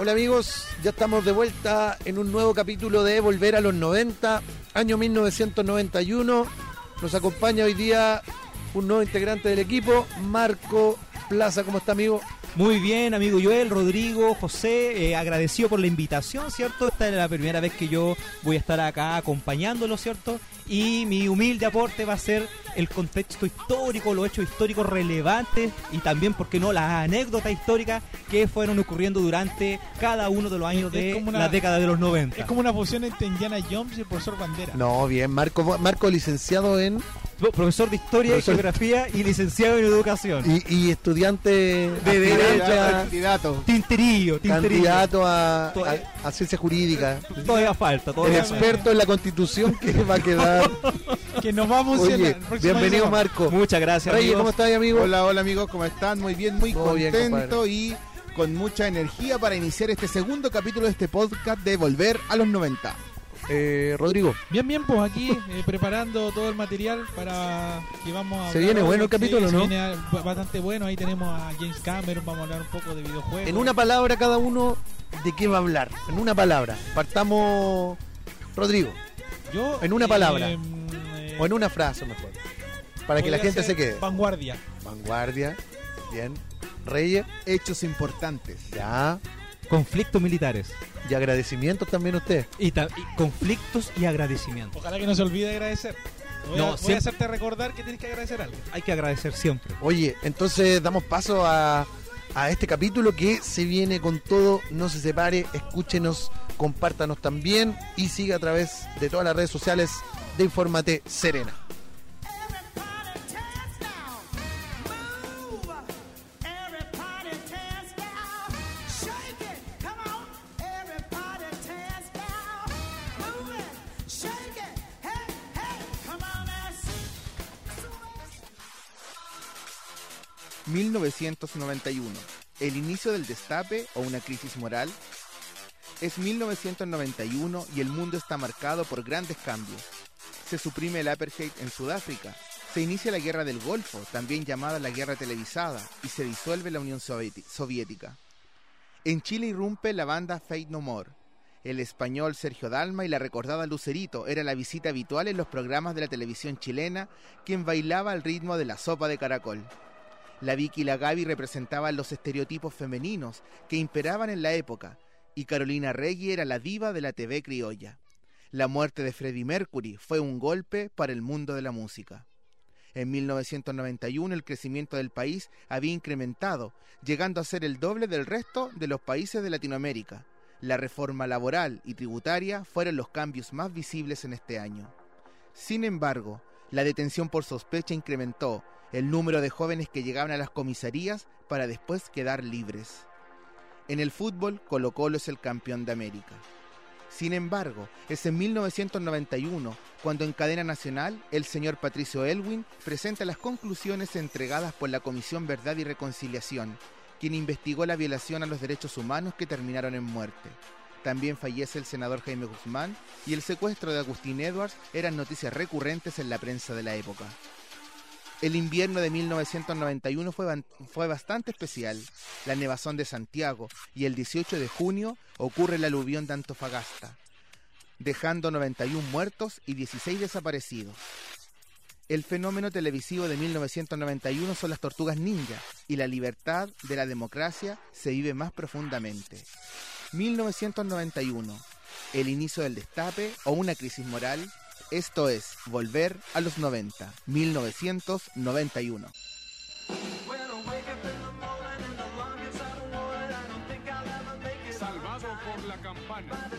Hola amigos, ya estamos de vuelta en un nuevo capítulo de Volver a los 90, año 1991. Nos acompaña hoy día un nuevo integrante del equipo, Marco Plaza. ¿Cómo está amigo? Muy bien, amigo Joel, Rodrigo, José, eh, agradecido por la invitación, ¿cierto? Esta es la primera vez que yo voy a estar acá acompañándolo, ¿cierto? Y mi humilde aporte va a ser el contexto histórico, los hechos históricos relevantes y también, ¿por qué no?, las anécdotas históricas que fueron ocurriendo durante cada uno de los años de la década de los 90. Es como una fusión entre Indiana Jones y el profesor Bandera. No, bien, Marco, Marco licenciado en profesor de historia y geografía y licenciado en educación. Y, estudiante de derecho, candidato. Tinterillo, Candidato a, a, ciencia jurídica. Todavía falta. Todavía El experto en la constitución que va a quedar. que nos va a funcionar. bienvenido, Marco. Muchas gracias. Reyes, ¿cómo estás, amigo? Hola, hola, amigos, ¿cómo están? Muy bien, muy contento y con mucha energía para iniciar este segundo capítulo de este podcast de Volver a los 90. Eh, Rodrigo. Bien, bien, pues aquí eh, preparando todo el material para que vamos a... Se viene bueno el capítulo, ¿no? Se viene bastante bueno, ahí tenemos a James Cameron, vamos a hablar un poco de videojuegos. En una palabra cada uno, ¿de qué va a hablar? En una palabra. Partamos, Rodrigo. Yo... En una palabra. Em, o en una frase mejor. Para que la gente se quede. Vanguardia. Vanguardia. Bien. Reyes. Hechos importantes. Ya. Conflictos militares. Y agradecimientos también usted. Y, conflictos y agradecimientos. Ojalá que no se olvide agradecer. Voy, no, a, voy a hacerte recordar que tienes que agradecer algo. Hay que agradecer siempre. Oye, entonces damos paso a, a este capítulo que se viene con todo. No se separe, escúchenos, compártanos también y siga a través de todas las redes sociales de Informate Serena. 1991. ¿El inicio del destape o una crisis moral? Es 1991 y el mundo está marcado por grandes cambios. Se suprime el apartheid en Sudáfrica, se inicia la guerra del Golfo, también llamada la guerra televisada, y se disuelve la Unión Soviética. En Chile irrumpe la banda Fate No More. El español Sergio Dalma y la recordada Lucerito era la visita habitual en los programas de la televisión chilena, quien bailaba al ritmo de la sopa de caracol. La Vicky y la Gaby representaban los estereotipos femeninos que imperaban en la época, y Carolina Reggie era la diva de la TV criolla. La muerte de Freddie Mercury fue un golpe para el mundo de la música. En 1991 el crecimiento del país había incrementado, llegando a ser el doble del resto de los países de Latinoamérica. La reforma laboral y tributaria fueron los cambios más visibles en este año. Sin embargo, la detención por sospecha incrementó el número de jóvenes que llegaban a las comisarías para después quedar libres. En el fútbol, Colo Colo es el campeón de América. Sin embargo, es en 1991 cuando en cadena nacional el señor Patricio Elwin presenta las conclusiones entregadas por la Comisión Verdad y Reconciliación, quien investigó la violación a los derechos humanos que terminaron en muerte. También fallece el senador Jaime Guzmán y el secuestro de Agustín Edwards eran noticias recurrentes en la prensa de la época. El invierno de 1991 fue, fue, bastante especial. La nevazón de Santiago y el 18 de junio ocurre el aluvión de Antofagasta, dejando 91 muertos y 16 desaparecidos. El fenómeno televisivo de 1991 son las tortugas ninja y la libertad de la democracia se vive más profundamente. 1991, el inicio del destape o una crisis moral esto es Volver a los 90, 1991. Salvado por la campana.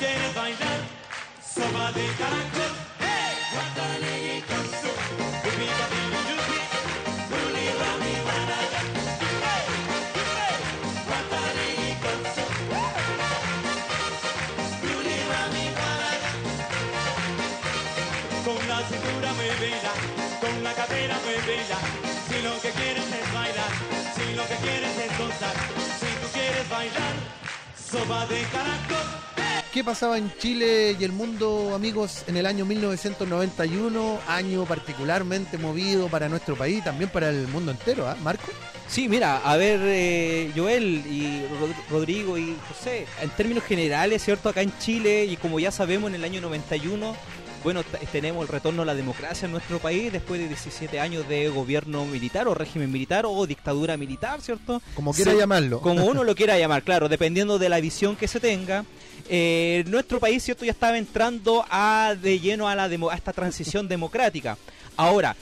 Quieres bailar, sopa de caracol, hey, Guatavinelli con su, Yupi, Guatavinelli, Yupi, Ruli, Rami, Banaga. Hey, hey, Rami. Con la cintura muy bella, con la cadera muy bella. Si lo que quieres es bailar, si lo que quieres es gozar, si tú quieres bailar, sopa de caracol. ¿Qué pasaba en Chile y el mundo, amigos, en el año 1991? Año particularmente movido para nuestro país, también para el mundo entero, ¿ah, Marco? Sí, mira, a ver, eh, Joel y Rod- Rodrigo y José, en términos generales, ¿cierto? Acá en Chile, y como ya sabemos, en el año 91, bueno, tenemos el retorno a la democracia en nuestro país después de 17 años de gobierno militar o régimen militar o dictadura militar, ¿cierto? Como quiera Sí, llamarlo. Como uno lo quiera llamar, claro, dependiendo de la visión que se tenga. Eh, nuestro país, ¿cierto? Ya estaba entrando a, de lleno a, la demo- a esta transición democrática. Ahora,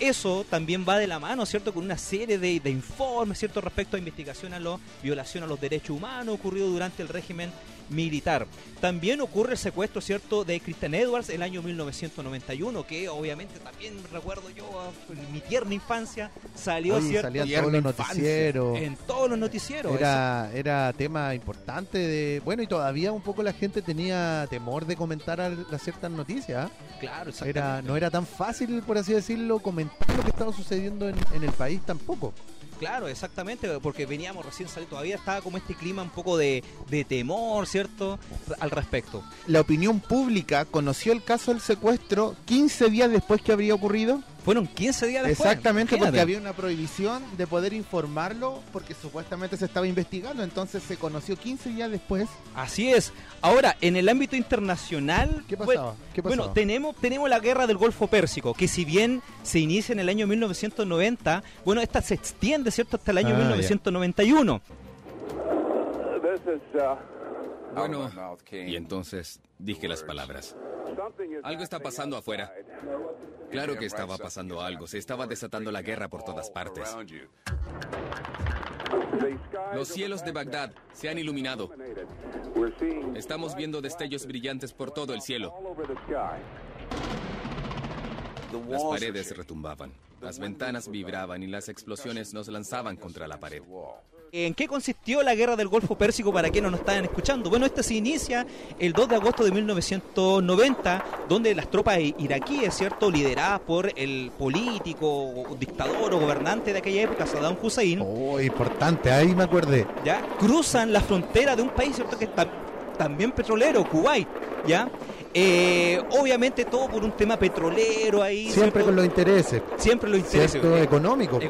eso también va de la mano, ¿cierto? Con una serie de, de informes, ¿cierto? Respecto a investigación a la violación a los derechos humanos ocurrido durante el régimen militar. También ocurre el secuestro, ¿cierto?, de Christian Edwards el año 1991, que obviamente también recuerdo yo en mi tierna infancia salió, Oye, ¿cierto? salía en todos los noticieros. En todos los noticieros. Era, era tema importante de. Bueno, y todavía un poco la gente tenía temor de comentar las ciertas noticias. ¿ah? Claro, Era, exactamente. no era tan fácil, por así decirlo, comentar lo que estaba sucediendo en, en el país tampoco. Claro, exactamente, porque veníamos recién saliendo, todavía estaba como este clima un poco de, de temor, ¿cierto? Al respecto. La opinión pública conoció el caso del secuestro 15 días después que habría ocurrido. Fueron 15 días después. Exactamente, porque había una prohibición de poder informarlo porque supuestamente se estaba investigando, entonces se conoció 15 días después. Así es. Ahora, en el ámbito internacional, ¿Qué bueno, pasaba? ¿Qué pasaba? Bueno, tenemos, tenemos la guerra del Golfo Pérsico, que si bien se inicia en el año 1990, bueno, esta se extiende, ¿cierto?, hasta el año Ah, ya. 1991. Bueno, y entonces dije las palabras. Algo está pasando afuera. Claro que estaba pasando algo. Se estaba desatando la guerra por todas partes. Los cielos de Bagdad se han iluminado. Estamos viendo destellos brillantes por todo el cielo. Las paredes retumbaban, las ventanas vibraban y las explosiones nos lanzaban contra la pared. ¿En qué consistió la guerra del Golfo Pérsico para quienes nos estaban escuchando? Bueno, esta se inicia el 2 de agosto de 1990, donde las tropas iraquíes, ¿cierto?, lideradas por el político, dictador o gobernante de aquella época, Saddam Hussein, Oh, importante, ahí me acordé. ya cruzan la frontera de un país cierto que es tam- también petrolero Kuwait ya Eh, obviamente todo por un tema petrolero ahí Siempre ¿cierto? con los intereses, siempre lo interesa ¿cierto? Económicos.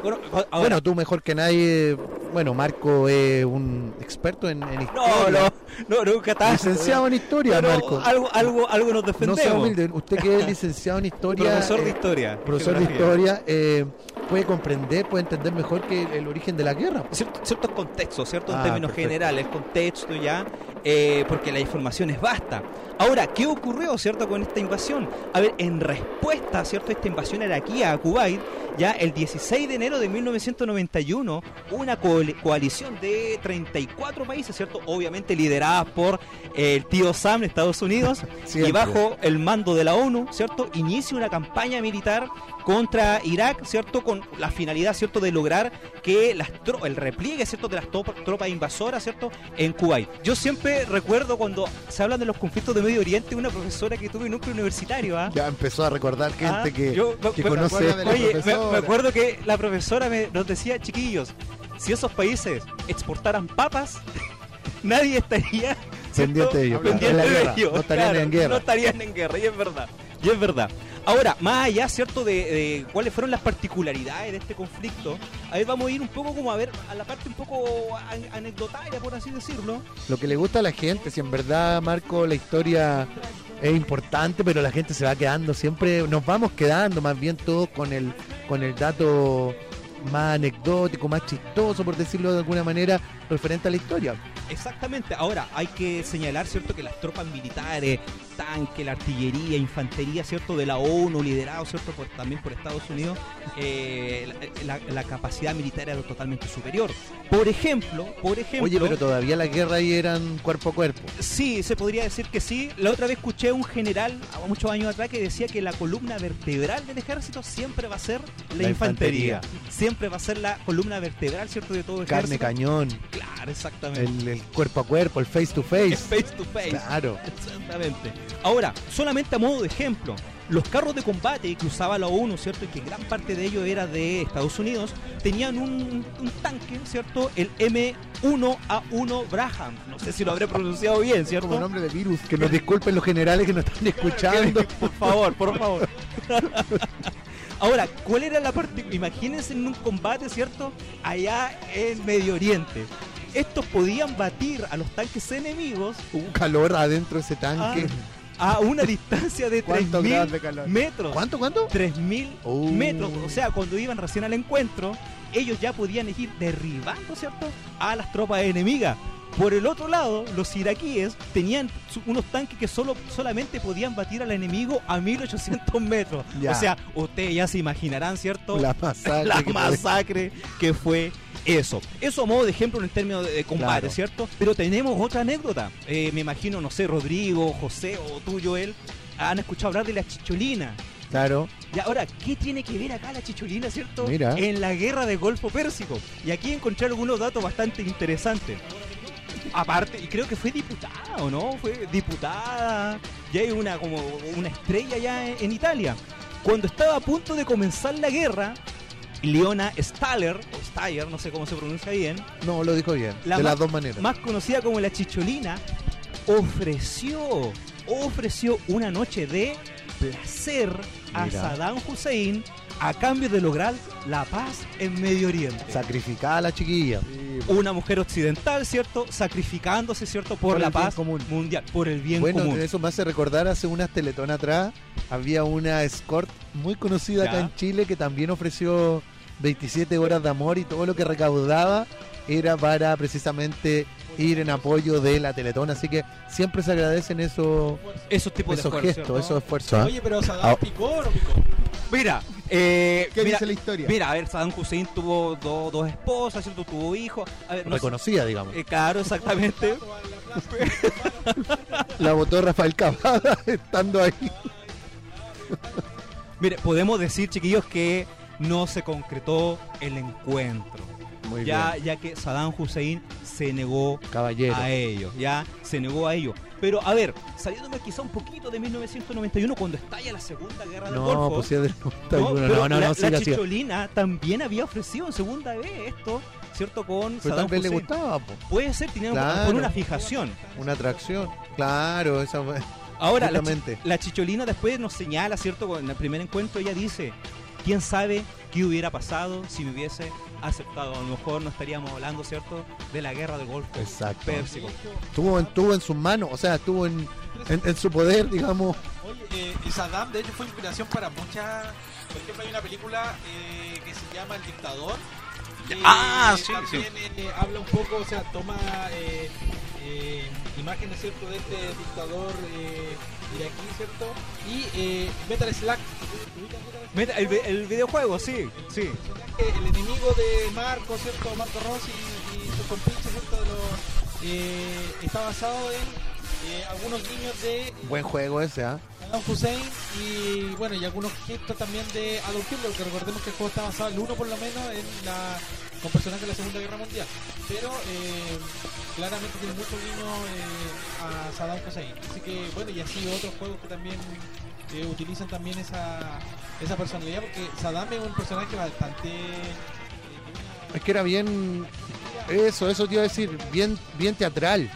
Bueno, tú mejor que nadie, bueno, Marco es un experto en, en no historia. no no nunca tanto Licenciado en historia, Marco. algo algo algo nos No defendemos sea humilde, usted que es licenciado en historia, profesor de eh, historia profesor de historia, eh, puede comprender, puede entender mejor que el origen de la guerra. Ciert- ciertos contextos, ¿cierto? En Ah, términos perfecto. generales, contexto ya, eh, porque la información es vasta. Ahora, ¿qué ocurrió, cierto, con esta invasión? A ver, en respuesta, ¿cierto?, a esta invasión aquí a Kuwait, ya el 16 de enero de 1991, una co- coalición de 34 países, ¿cierto?, obviamente lideradas por eh, el tío Sam de Estados Unidos, y bajo el mando de la ONU, ¿cierto?, inicia una campaña militar contra Irak, ¿cierto?, con la finalidad, ¿cierto?, de lograr que las el repliegue, ¿cierto?, de las tropas, tropas invasoras, ¿cierto?, en Kuwait. Yo siempre recuerdo cuando se hablan de los conflictos de Medio Oriente, una profesora que tuve en un universitario, ¿ah? Ya empezó a recordar gente Ah, que, yo me- que me conoce. acuerdo Oye, me, acuerdo que la profesora me, nos decía, chiquillos, si esos países exportaran papas, nadie estaría. Pendiente de ellos, Pendiente en la de guerra, ellos, no estarían claro, en guerra. No estarían en guerra, y es verdad. Y es verdad. Ahora, más allá, ¿cierto?, de, de cuáles fueron las particularidades de este conflicto, a ver, vamos a ir un poco como a ver a la parte un poco an- anecdotaria, por así decirlo. Lo que le gusta a la gente, si en verdad, Marco, la historia es importante, pero la gente se va quedando siempre, nos vamos quedando más bien todos con el, con el dato más anecdótico, más chistoso, por decirlo de alguna manera, referente a la historia. Exactamente. Ahora, hay que señalar, ¿cierto?, que las tropas militares tanques, la artillería, infantería, ¿cierto? De la ONU, liderado, ¿cierto? Por, también por Estados Unidos, eh, la, la- la capacidad militar era totalmente superior. Por ejemplo, por ejemplo... Oye, pero todavía la guerra ahí eran cuerpo a cuerpo. Sí, se podría decir que sí. La otra vez escuché a un general, muchos años atrás, que decía que la columna vertebral del ejército siempre va a ser la, La infantería. infantería. Siempre va a ser la columna vertebral, ¿cierto? De todo Carne, ejército. cañón, Claro, exactamente. el, el cuerpo a cuerpo, el face to face. face to face. Claro. Exactamente. Ahora, solamente a modo de ejemplo, los carros de combate que usaba la ONU, ¿cierto? Y que gran parte de ellos era de Estados Unidos, tenían un, un tanque, ¿cierto? El M1A1 Braham. No sé si lo habré pronunciado bien, ¿cierto? Como nombre de virus. Que nos disculpen los generales que nos están escuchando. por favor, por favor. Ahora, ¿cuál era la parte? Imagínense en un combate, ¿cierto? Allá en Medio Oriente. Estos podían batir a los tanques enemigos Un calor adentro de ese tanque. A una distancia de ¿Cuántos grados de 3.000 calor? metros. ¿Cuánto, cuánto? 3.000 Oh. metros. O sea, cuando iban recién al encuentro, ellos ya podían ir derribando, ¿cierto? A las tropas enemigas. Por el otro lado, los iraquíes tenían unos tanques que solo, solamente podían batir al enemigo a 1800 metros. Ya. O sea, ustedes ya se imaginarán, ¿cierto? La masacre. la que masacre que fue eso. Eso a modo de ejemplo en términos de, de combate, Claro. ¿cierto? Pero tenemos otra anécdota. Eh, me imagino, no sé, Rodrigo, José o tú, Joel, han escuchado hablar de la chicholina. Claro. Y ahora, ¿qué tiene que ver acá la chicholina, cierto? Mira. En la guerra del Golfo Pérsico. Y aquí encontré algunos datos bastante interesantes. Aparte, y creo que fue diputada, ¿o no? Fue diputada. Ya hay una como una estrella ya en, en Italia. Cuando estaba a punto de comenzar la guerra, Leona Staller, o Staller, no sé cómo se pronuncia bien, No, lo dijo bien. La de las dos maneras. más conocida como la Chicholina, ofreció, ofreció una noche de placer a. Saddam Hussein a cambio de lograr la paz en Medio Oriente. Sacrificada a la chiquilla. Una mujer occidental, ¿cierto? Sacrificándose, ¿cierto? Por, Por la paz común. mundial, por el bien Bueno, común. eso me hace recordar hace unas teletonas atrás. Había una escort muy conocida acá en Chile que también ofreció 27 horas de amor y todo lo que recaudaba era para precisamente ir en apoyo de la Teletón. Así que siempre se agradecen esos, Esos tipos de esos esfuerzos, gestos, esos esfuerzos. Oye, pero Saddam Ah. picó o no picó? Mira, eh, ¿Qué mira, dice la historia? mira, a ver, Saddam Hussein tuvo do- dos esposas, ¿cierto? Tuvo hijos. A ver, no sé- digamos. eh, claro, exactamente. La votó Rafael Cavada estando ahí. Mire, podemos decir, chiquillos, que no se concretó el encuentro. Muy ya, bien. ya que Saddam Hussein se negó Caballero. a ello, ya se negó a ello. Pero a ver, saliéndome quizá un poquito de 1991, cuando estalla la Segunda Guerra del No, Golfo. pues sí es del ¿no? 91. Pero No, no, la, no, siga, la siga. Chicholina también había ofrecido en segunda vez esto, ¿cierto? Con Pero Saddam vez le Hussein. gustaba, po. Puede ser, tenía Claro. una fijación. una atracción. Claro, esa fue. Ahora, la, chi- la Chicholina después nos señala, ¿cierto? En el primer encuentro ella dice, ¿quién sabe qué hubiera pasado si me hubiese aceptado? A lo mejor no estaríamos hablando, ¿cierto? De la guerra del Golfo Exacto. Pérsico. Estuvo en, estuvo en sus manos, o sea, estuvo en, en, en su poder, digamos. Oye, eh, y Saddam de hecho fue inspiración para muchas. Por ejemplo, hay una película eh, que se llama El Dictador. que Ah, sí, también eh, habla un poco, o sea, toma eh, imágenes, ¿cierto?, de este dictador eh, iraquí, ¿cierto? Y eh, Metal Slack. Mira, el, el videojuego, sí, sí. El enemigo de Marco, ¿cierto? Marco Rossi y, y sus compinches, ¿cierto? Eh, está basado en eh, algunos guiños de Buen juego ese, ¿ah? Saddam Hussein y bueno y algunos gestos también de Adolf Hitler, que recordemos que el juego está basado, el uno por lo menos, en la con personajes de la Segunda Guerra Mundial. Pero eh, claramente tiene mucho guiño eh, a Saddam Hussein. Así que bueno, y así otros juegos que también eh, utilizan también esa, esa personalidad, porque Saddam es un personaje bastante eh, Es que era bien. Eso, eso te iba a decir, bien, bien teatral.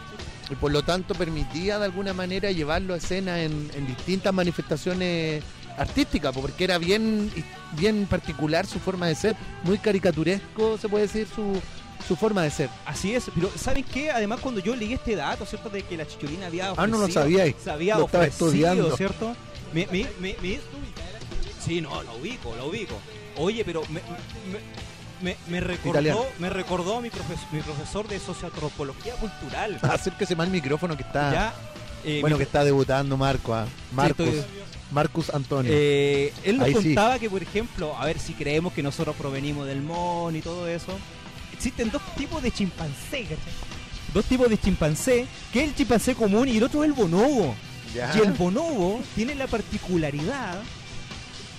Y por lo tanto permitía de alguna manera llevarlo a escena en, en distintas manifestaciones artísticas, porque era bien, bien particular su forma de ser, muy caricaturesco, se puede decir, su, su forma de ser. Así es, pero ¿saben qué? Además cuando yo leí este dato, ¿cierto? De que la Chicholina había Ah, no lo ofrecido- sabíais. Se había Lo estaba ofrecido, estudiando. ¿cierto? Me, me, me, me- Sí, no, lo ubico, lo ubico. Oye, pero me, me, me- recordó, Italiano. me recordó mi, profes- mi profesor de socioantropología cultural. Acérquese más al micrófono que está. Ya, Eh, Bueno, que está debutando Marco, ¿ah? Marcus. estoy- Marcus Antonio. Eh, él nos Ahí sí. contaba que, por ejemplo, a ver si creemos que nosotros provenimos del mon y todo eso, existen dos tipos de chimpancé, ¿cachai? Dos tipos de chimpancé, que es el chimpancé común y el otro es el bonobo. Ya. Y el bonobo tiene la particularidad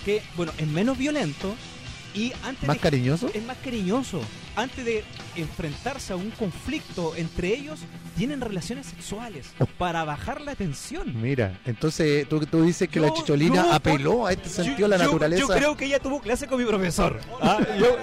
que, bueno, es menos violento y antes ¿Más de- cariñoso? es más cariñoso. Antes de enfrentarse a un conflicto entre ellos, tienen relaciones sexuales para bajar la tensión. Mira, entonces tú, tú dices que Yo- la chicholina apeló a este sentido a la Yo- naturaleza. Yo creo que ella tuvo clase con mi profesor. Ah, yo-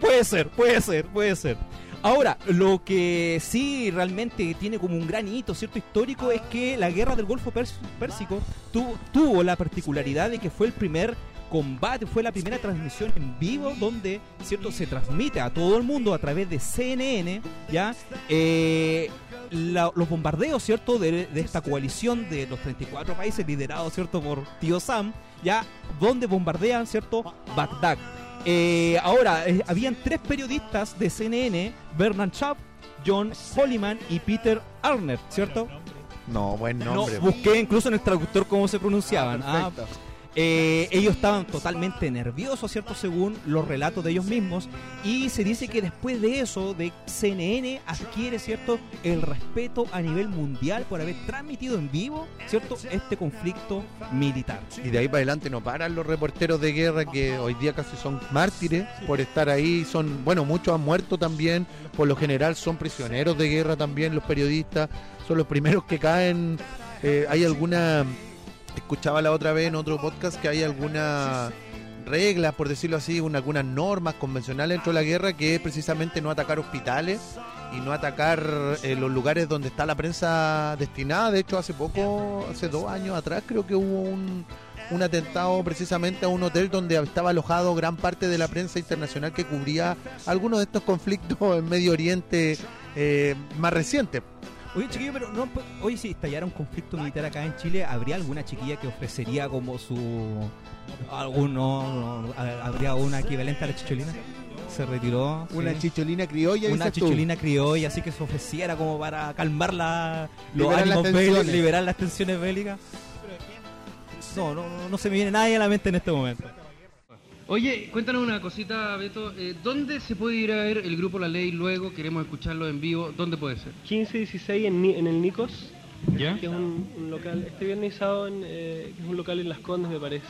puede ser, puede ser, puede ser. Ahora, lo que sí realmente tiene como un gran hito, cierto histórico, es que la guerra del Golfo Pérsico tu- tuvo la particularidad de que fue el primer combate, fue la primera transmisión en vivo donde, cierto, se transmite a todo el mundo a través de CNN, ya, Eh, la- los bombardeos, cierto, de, de esta coalición de los 34 países liderados, cierto, por Tío Sam, ya, donde bombardean, cierto, Bagdad. Eh, ahora, eh, habían tres periodistas de CNN, Bernard Schaub, John Holliman y Peter Arnett, ¿cierto? No, buen No, nombre. busqué incluso en el traductor cómo se pronunciaban. Ah, Perfecto. Eh, ellos estaban totalmente nerviosos, ¿cierto? Según los relatos de ellos mismos. Y se dice que después de eso, de CNN adquiere, ¿cierto? El respeto a nivel mundial por haber transmitido en vivo, ¿cierto? Este conflicto militar. Y de ahí para adelante no paran los reporteros de guerra que hoy día casi son mártires por estar ahí. Son, bueno, muchos han muerto también. Por lo general son prisioneros de guerra también los periodistas. Son los primeros que caen. Eh, hay alguna, escuchaba la otra vez en otro podcast que hay alguna reglas, por decirlo así, una- algunas normas convencionales dentro de la guerra que es precisamente no atacar hospitales y no atacar eh, los lugares donde está la prensa destinada. De hecho, hace poco, hace dos años atrás, creo que hubo un, un atentado precisamente a un hotel donde estaba alojado gran parte de la prensa internacional que cubría algunos de estos conflictos en Medio Oriente eh, más recientes. Oye, chiquillo, pero no, oye, si estallara un conflicto militar acá en Chile, ¿habría alguna chiquilla que ofrecería como su. alguno. no, ¿Habría una equivalente a la chicholina? Se retiró. Una sí. chicholina criolla, Una tú. chicholina criolla, así que se ofreciera como para calmar la, los Liberar las ánimos bélicos, liberar las tensiones bélicas. No, no, no se me viene nadie a la mente en este momento. Oye, cuéntanos una cosita, Beto. Eh, ¿Dónde se puede ir a ver el grupo La Ley luego? Queremos escucharlo en vivo. ¿Dónde puede ser? 15 y 16 en, Ni- en el Nicos, ¿Ya? que es un, un local, este viernes y sábado, en, eh, que es un local en Las Condes, me parece.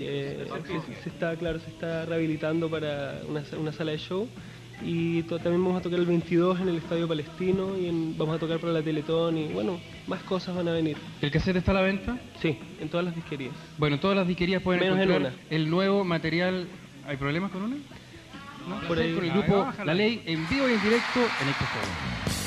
Eh, se, se está, claro, se está rehabilitando para una, una sala de show. Y también vamos a tocar el 22 en el Estadio Palestino y en- vamos a tocar para la Teletón y bueno, más cosas van a venir. ¿El cassette está a la venta? Sí, en todas las disquerías. Bueno, todas las disquerías pueden Menos en encontrar una. el nuevo material. ¿Hay problemas con una? No, Por ahí. con el grupo La Ley en vivo y en directo en Expo Fuego.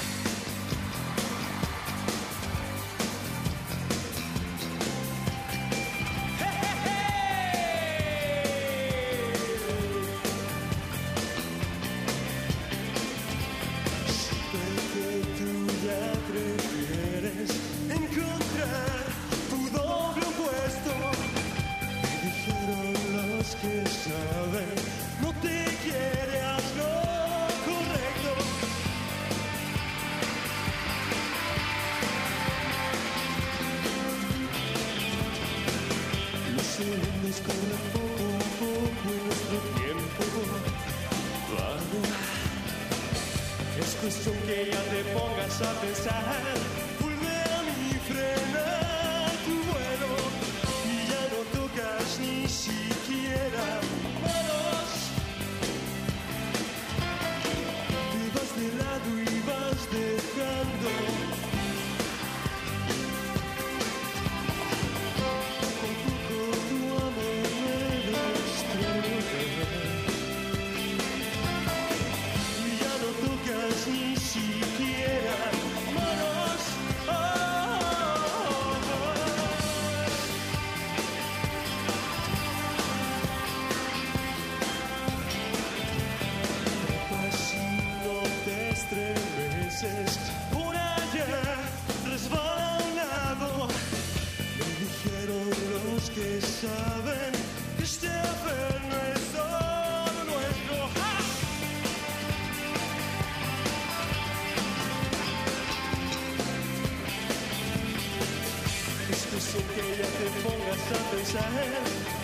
Es cuestión que ya te pongas a pensar. something sad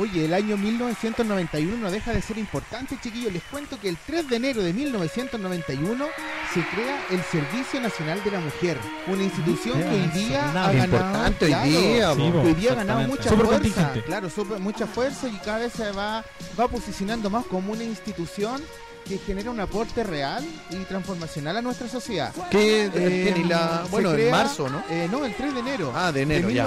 Oye, el año 1991 no deja de ser importante, chiquillos. Les cuento que el 3 de enero de 1991 se crea el Servicio Nacional de la Mujer, una institución que hoy día ha ganado, hoy claro, día, que po. hoy día ha ganado Exactamente. mucha fuerza, claro, súper- mucha fuerza y cada vez se va, va posicionando más como una institución que genera un aporte real y transformacional a nuestra sociedad. Que Eh, la, se bueno, en marzo, ¿no? eh, no, el 3 de enero. Ah, de enero, de ya.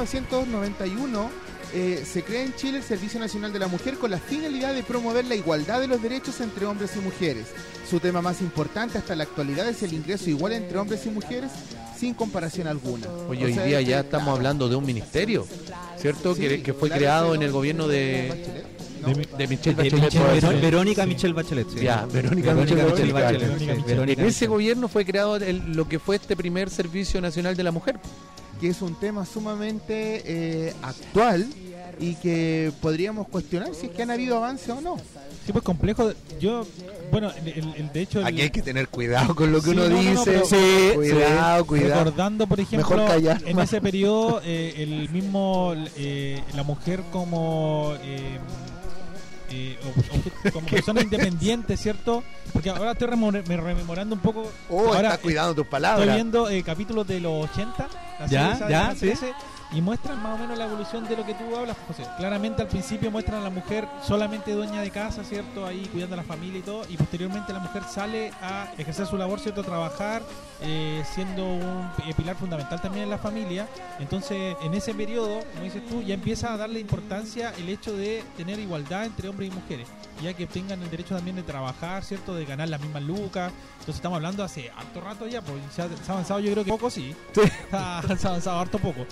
1991 eh, se crea en Chile el Servicio Nacional de la Mujer con la finalidad de promover la igualdad de los derechos entre hombres y mujeres. Su tema más importante hasta la actualidad es el ingreso igual entre hombres y mujeres sin comparación alguna. Oye, O hoy sea, día que, ya estamos hablando de un ministerio, ¿cierto? sí, que, que fue claro, creado en el no, gobierno de, Michelle De Bachelet. Michelle-. Verónica Michelle Bachelet. sí. Ya, Verónica, Verónica Michelle Bachelet. Bachelet. sí, Verónica Verónica En ese gobierno fue creado el- lo que fue este primer Servicio Nacional de la Mujer. Que es un tema sumamente eh, actual y que podríamos cuestionar si es que han habido avance o no. Sí, pues complejo. Yo, bueno, el, el- el- de hecho, el- Aquí hay que tener cuidado con lo que Sí, uno no, no, no, dice. pero- sí, cuidado, cuidado. recordando, por ejemplo, Mejor callar. en ese periodo, eh, el mismo, eh, la mujer como... eh, eh, como persona independiente, ¿cierto? Porque ahora estoy rememor- me rememorando un poco. Oh, ahora estás cuidando tus estoy palabras. viendo eh, capítulos de los 80, la Ya, ya, sí. 13, y muestran más o menos la evolución de lo que tú hablas, José. Claramente al principio muestran a la mujer solamente dueña de casa, ¿cierto? Ahí cuidando a la familia y todo, y posteriormente la mujer sale a ejercer su labor, ¿cierto? A trabajar, eh, siendo un eh, pilar fundamental también en la familia. Entonces, en ese periodo, como dices tú, ya empieza a darle importancia el hecho de tener igualdad entre hombres y mujeres, ya que tengan el derecho también de trabajar, ¿cierto? De ganar las mismas lucas. Entonces estamos hablando hace harto rato ya, pues se ha, avanzado yo creo que poco, sí. Ha, se ha avanzado harto poco.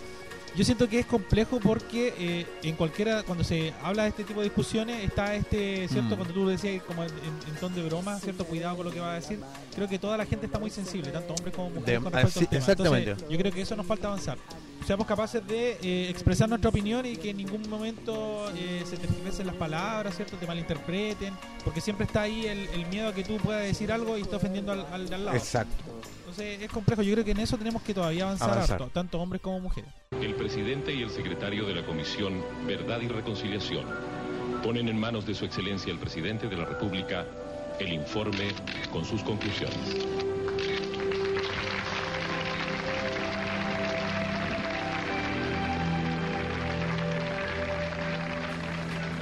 Yo siento que es complejo porque eh, en cualquiera, cuando se habla de este tipo de discusiones, está este, ¿cierto? Mm. Cuando tú decías como en, en- ton de broma, ¿cierto? Cuidado con lo que va a decir. Creo que toda la gente está muy sensible, tanto hombres como mujeres, De- con respecto sí, al tema. exactamente. Entonces, yo creo que eso nos falta avanzar. Seamos capaces de eh, expresar nuestra opinión y que en ningún momento eh, se tergiversen las palabras, ¿cierto? Te malinterpreten, porque siempre está ahí el, el miedo a que tú puedas decir algo y esté ofendiendo al, al al lado. Exacto. Entonces es complejo. Yo creo que en eso tenemos que todavía avanzar, Avanzar. harto, tanto hombres como mujeres. El presidente y el secretario de la Comisión Verdad y Reconciliación ponen en manos de su excelencia el presidente de la República el informe con sus conclusiones.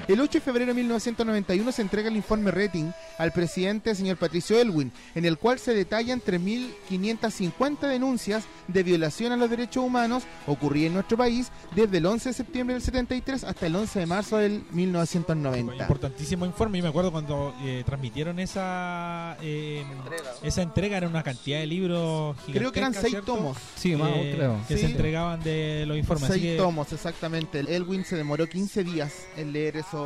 El 8 de febrero de 1991 se entrega el informe rating al presidente señor Patricio Elwin, en el cual se detallan 3.550 denuncias de violación a los derechos humanos ocurridas en nuestro país desde el 11 de septiembre del 73 hasta el 11 de marzo del 1990. Importantísimo informe. Y me acuerdo cuando eh, transmitieron esa eh, esa entrega, era una cantidad de libros Creo que eran seis ¿cierto? tomos. Sí, más, Eh, creo. Que Sí. se entregaban de los informes. Así Seis que- tomos, exactamente. El Elwin se demoró 15 días en leer esos,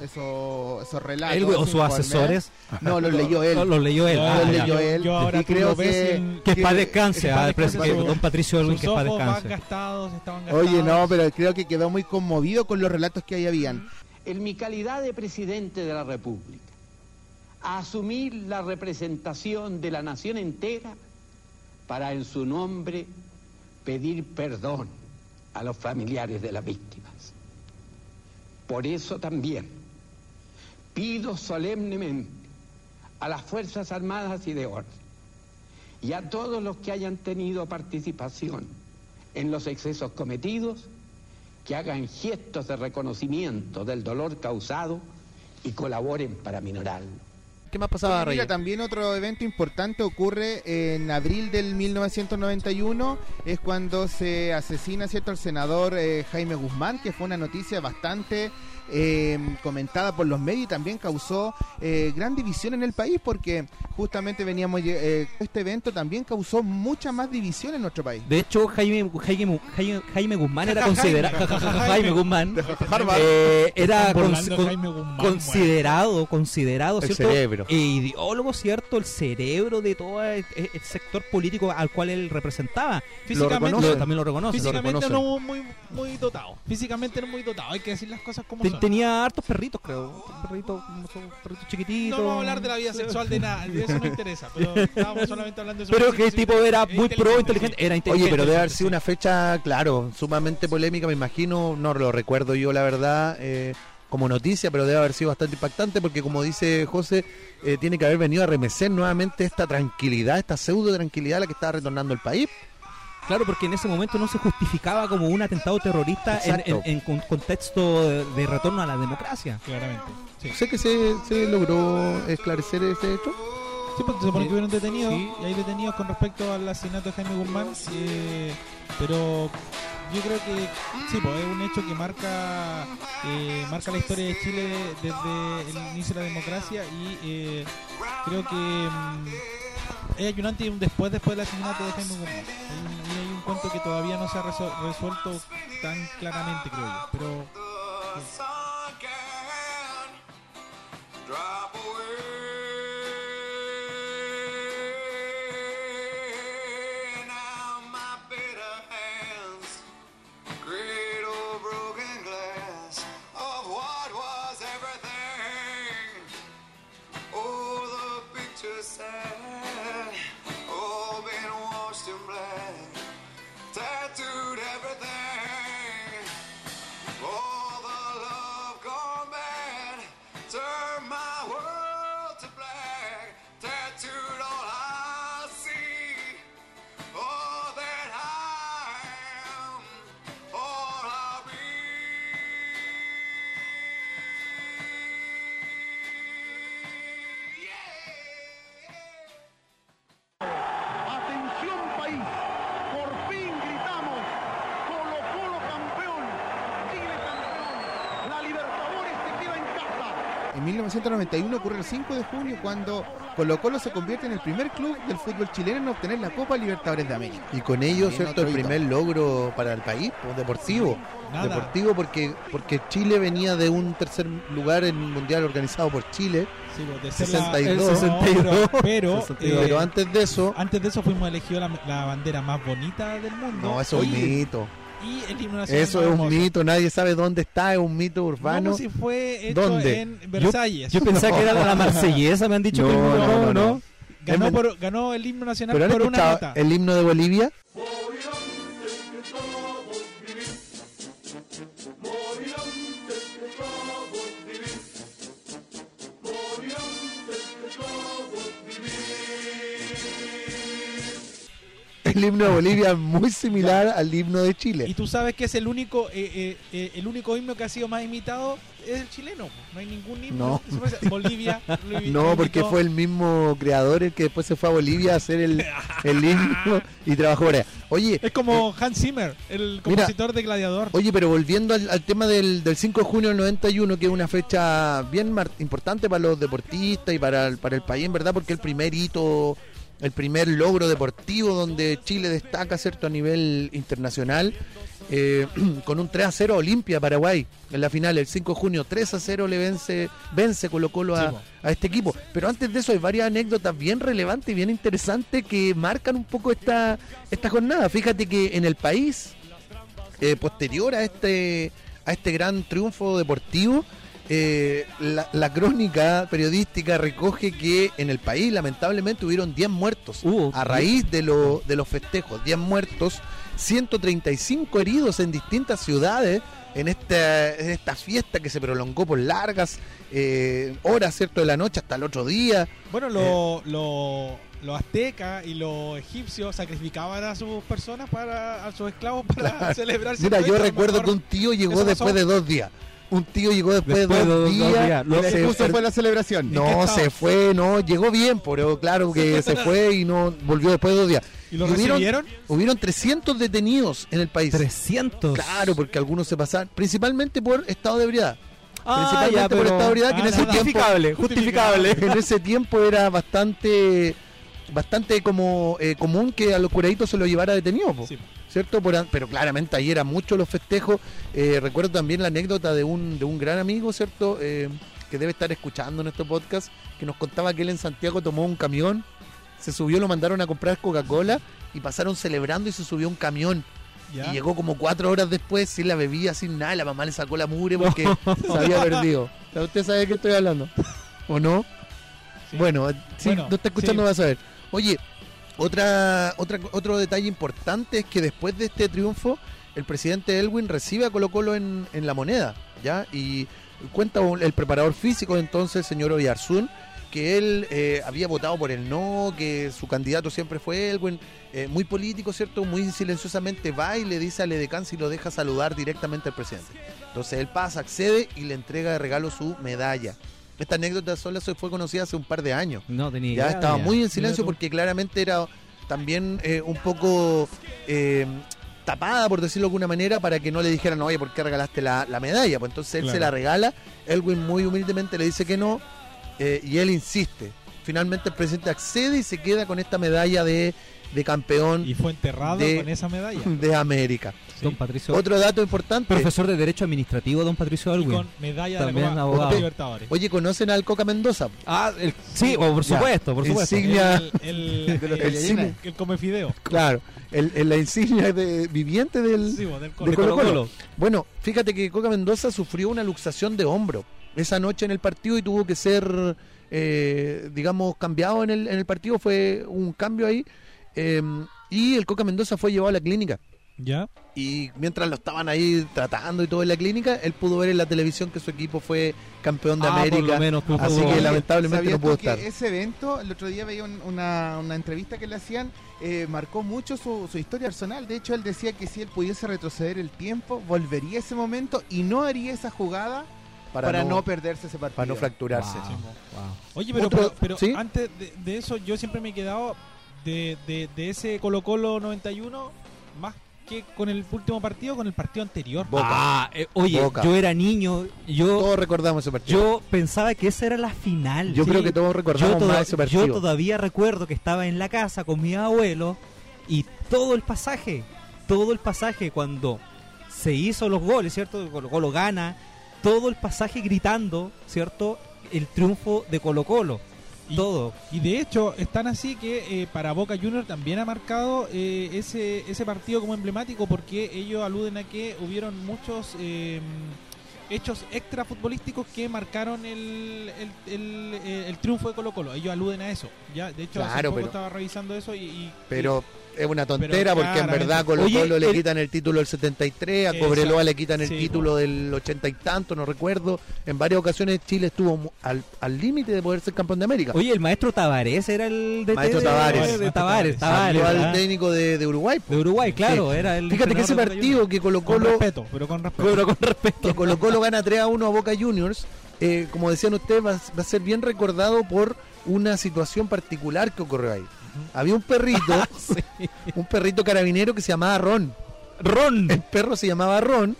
esos, esos relatos. Él, o sus asesores. No, los leyó él. Lo, lo leyó él. Yo- Ah, leyó él. yo ahora y tú creo que, Que que- paz descanse, que ah, descanse, eh, don Patricio Elwin, que van descanse. gastados, estaban gastados. Oye, no, pero creo que quedó muy conmovido con los relatos que ahí habían. en mi calidad de presidente de la República, a asumir la representación de la nación entera para en su nombre pedir perdón a los familiares de las víctimas. Por eso también pido solemnemente a las Fuerzas Armadas y de Orden y a todos los que hayan tenido participación en los excesos cometidos que hagan gestos de reconocimiento del dolor causado y colaboren para minorarlo. ¿Qué más pasaba, Mira, Reyes? también otro evento importante ocurre en abril del 1991, es cuando se asesina cierto el senador eh, Jaime Guzmán, que fue una noticia bastante eh, comentada por los medios y también causó eh, gran división en el país, porque justamente veníamos, eh, este evento también causó mucha más división en nuestro país. De hecho, Jaime, Jaime, Jaime, Jaime Guzmán era considerado. Jaime. Guzmán eh, era considerado, considerado, El ¿cierto? cerebro. e ideólogo, ¿cierto? El cerebro de todo el, el sector político al cual él representaba. Físicamente, también lo reconoce. físicamente reconoce. no muy, muy dotado. Físicamente no muy dotado. Hay que decir las cosas como Ten- son. Tenía hartos perritos, creo. Perritos, perritos chiquititos. No vamos a hablar de la vida sexual de nada, de eso no interesa. Pero estábamos solamente hablando de su Pero que el tipo era muy pro inteligente. Era Oye, inteligente. pero debe haber sido una fecha, claro, sumamente polémica, me imagino, no lo recuerdo yo la verdad eh, como noticia, pero debe haber sido bastante impactante porque como dice José, eh, tiene que haber venido a remecer nuevamente esta tranquilidad, esta pseudo tranquilidad a la que estaba retornando el país. Claro, porque en ese momento no se justificaba como un atentado terrorista en, en- en con- contexto de, de retorno a la democracia. Claramente. Sí. Sé que se, se logró esclarecer ese hecho. Sí, porque se supone que hubieron detenidos Sí. y hay detenidos con respecto al asesinato de Jaime Guzmán. eh, pero yo creo que sí, pues es un hecho que marca eh, marca la historia de Chile desde el inicio de la democracia y eh, creo que mm, hay un antes y un después después del asesinato de Jaime Guzmán. Y hay un cuento que todavía no se ha resuelto tan claramente, creo yo. Pero sí. 1991 ocurre el 5 de junio cuando Colo Colo se convierte en el primer club del fútbol chileno en obtener la Copa Libertadores de América. Y con ello, ¿cierto? El primer logro para el país, pues, deportivo. Nada. Deportivo porque, porque Chile venía de un tercer lugar en un mundial organizado por Chile. Sí, pues, de ser la- 62. No, 62. pero, pero, 62. eh, Pero antes de eso, Antes de eso fuimos elegidos la, la bandera más bonita del mundo. no, eso es mito. Y el himno nacional Eso es un hermoso. mito, nadie sabe dónde está, es un mito urbano. No, si fue hecho ¿Dónde? en Versalles. Yo pensaba que era la marsellesa, me han dicho No, que no, no, no. ganó, Es men- por, ganó el himno nacional Pero han por una escuchado nota. el himno de Bolivia. El himno de Bolivia es muy similar al himno de Y Chile. tú sabes que es el único eh, eh, eh, el único himno que ha sido más imitado es el chileno. No hay ningún himno. No. Bolivia. No, porque fue el mismo creador el que después se fue a Bolivia a hacer el, el himno y trabajó por allá. Oye, Es como Hans Zimmer, el compositor de Gladiador. Oye, pero volviendo al, al tema del, del 5 de junio del 91, que es una fecha bien mar- importante para los deportistas y para el, para el país, en verdad, porque el primer hito, el primer logro deportivo donde Chile destaca, ¿cierto?, a nivel internacional, eh, con un 3 a 0 a Olimpia, Paraguay, en la final, el 5 de junio, 3 a 0 le vence, vence Colo Colo a este equipo. Pero antes de eso hay varias anécdotas bien relevantes y bien interesantes que marcan un poco esta, esta jornada. Fíjate que en el país, eh, posterior a este a este gran triunfo deportivo eh, la, la crónica periodística recoge que en el país lamentablemente hubieron 10 muertos a raíz de, lo- de los festejos 10 muertos 135 heridos en distintas ciudades en esta, en esta fiesta que se prolongó por largas eh, horas cierto de la noche hasta el otro día Bueno, lo- lo- los aztecas y los egipcios sacrificaban a sus personas para a sus esclavos para Claro. celebrar Mira, yo lo recuerdo mejor. que un tío llegó después pasó. de dos días. Un tío llegó después, Después de dos dos días. días. Y la se per- fue la celebración. ¿En qué No, se fue, no, llegó bien, pero claro que se fue y no volvió después de dos días. ¿Y lo hubieron, recibieron? hubieron 300 detenidos en el país. 300. Claro, porque algunos se pasaron, principalmente por estado de ebriedad. Ah, principalmente ya, por pero- estado de ebriedad, que en Ah, ese nada. tiempo Justificable, justificable. en ese tiempo era bastante bastante como eh, común que a los curaditos se lo llevara detenido, po, Sí. ¿cierto? Por pero claramente ahí eran muchos los festejos. Eh, recuerdo también la anécdota de un, de un gran amigo, ¿cierto? Eh, que debe estar escuchando nuestro podcast, que nos contaba que él en Santiago tomó un camión, se subió, lo mandaron a comprar Coca-Cola y pasaron celebrando y se subió un camión. ¿Ya? Y llegó como cuatro horas después sin la bebida, sin nada. La mamá le sacó la mugre porque se había perdido. ¿Usted sabe de qué estoy hablando? ¿O no? Sí. Bueno, si Bueno, no está escuchando sí. va a saber. Oye, otra, otra, otro detalle importante es que después de este triunfo, el presidente Elwin recibe a Colo Colo en, en la moneda, ¿ya? Y cuenta el preparador físico entonces, el señor Oyarzún, que él eh, había votado por el no, que su candidato siempre fue Elwin, eh, muy político, ¿cierto? Muy silenciosamente va y le dice al edecán si lo deja saludar directamente al presidente. Entonces él pasa, accede y le entrega de regalo su medalla. Esta anécdota sola fue conocida hace un par de años. No tenía Ya idea, estaba ya. muy en silencio porque claramente era también eh, un poco eh, tapada, por decirlo de alguna manera, para que no le dijeran, oye, ¿por qué regalaste la, la medalla? Pues entonces él se la regala, Elwin muy humildemente le dice que no, eh, y él insiste. Finalmente el presidente accede y se queda con esta medalla de, de campeón Y fue enterrado de- con esa medalla. de América. Don Patricio. Otro dato importante. Profesor de Derecho Administrativo, don Patricio Alwin. con medalla También de la abogado. Libertadores. Oye, ¿conocen al Coca Mendoza? Ah, el- sí, o por Ya. supuesto, por supuesto. Insignia- El, el, De los el- tallarines. el- el come fideo. Claro, el, el- la insignia de, viviente del, Sí, del de Colo. Colo Colo. Colo. Bueno, fíjate que Coca Mendoza sufrió una luxación de hombro esa noche en el partido y tuvo que ser, eh, digamos, cambiado en el, en el partido. Fue un cambio ahí. Eh, y el Coca Mendoza fue llevado a la clínica. ¿Ya? Y mientras lo estaban ahí tratando y todo en la clínica, él pudo ver en la televisión que su equipo fue campeón de Ah, por América. lo menos pudo así ver. que lamentablemente ¿Sabías no pudo estar. ese evento, el otro día veía un- una, una entrevista que le hacían, eh, marcó mucho su, su historia personal. De hecho, él decía que si él pudiese retroceder el tiempo, volvería a ese momento y no haría esa jugada para, no, perderse ese partido. para no fracturarse. Wow, wow. Oye, pero, Otro- pero, pero ¿sí? antes de, de eso, yo siempre me he quedado de, de, de ese Colo Colo 91 más que con el último partido, con el partido anterior. Boca. Ah, eh, oye, Boca. yo era niño, yo, Todos recordamos ese partido. yo pensaba que esa era la final. Yo sí. creo que todos yo, recordamos toda- más ese partido. yo todavía recuerdo que estaba en la casa con mi abuelo y todo el pasaje, todo el pasaje cuando se hizo los goles, ¿cierto? Colo Colo gana, todo el pasaje gritando, ¿cierto? El triunfo de Colo Colo. Y- Todo. Y de hecho, están así que eh, para Boca Junior también ha marcado eh, ese, ese partido como emblemático porque ellos aluden a que hubieron muchos eh, hechos extra futbolísticos que marcaron el, el, el, eh, el triunfo de Colo Colo. Ellos aluden a eso. ya De hecho, hace Claro, poco pero- estaba revisando eso y... y- Pero es una tontera Pero porque en verdad Colo Oye, Colo le el- quitan el título del 73, a. Cobreloa le quitan el Sí, título del 80 y tanto, no recuerdo. En varias ocasiones Chile estuvo al al límite de poder ser campeón de América. Oye, el maestro Tavares era el de Maestro Tavares. de, Tavares, Tavares. Técnico de, de Uruguay. po. de Uruguay, claro, era el Fíjate que ese partido que Colo con Colo respeto, pero con respeto. Pero con respeto. que Colo Colo gana 3 a 1 a Boca Juniors, eh, como decían ustedes, va, va a ser bien recordado por una situación particular que ocurrió ahí. Había un perrito, un perrito carabinero que se llamaba Ron. Ron. El perro se llamaba Ron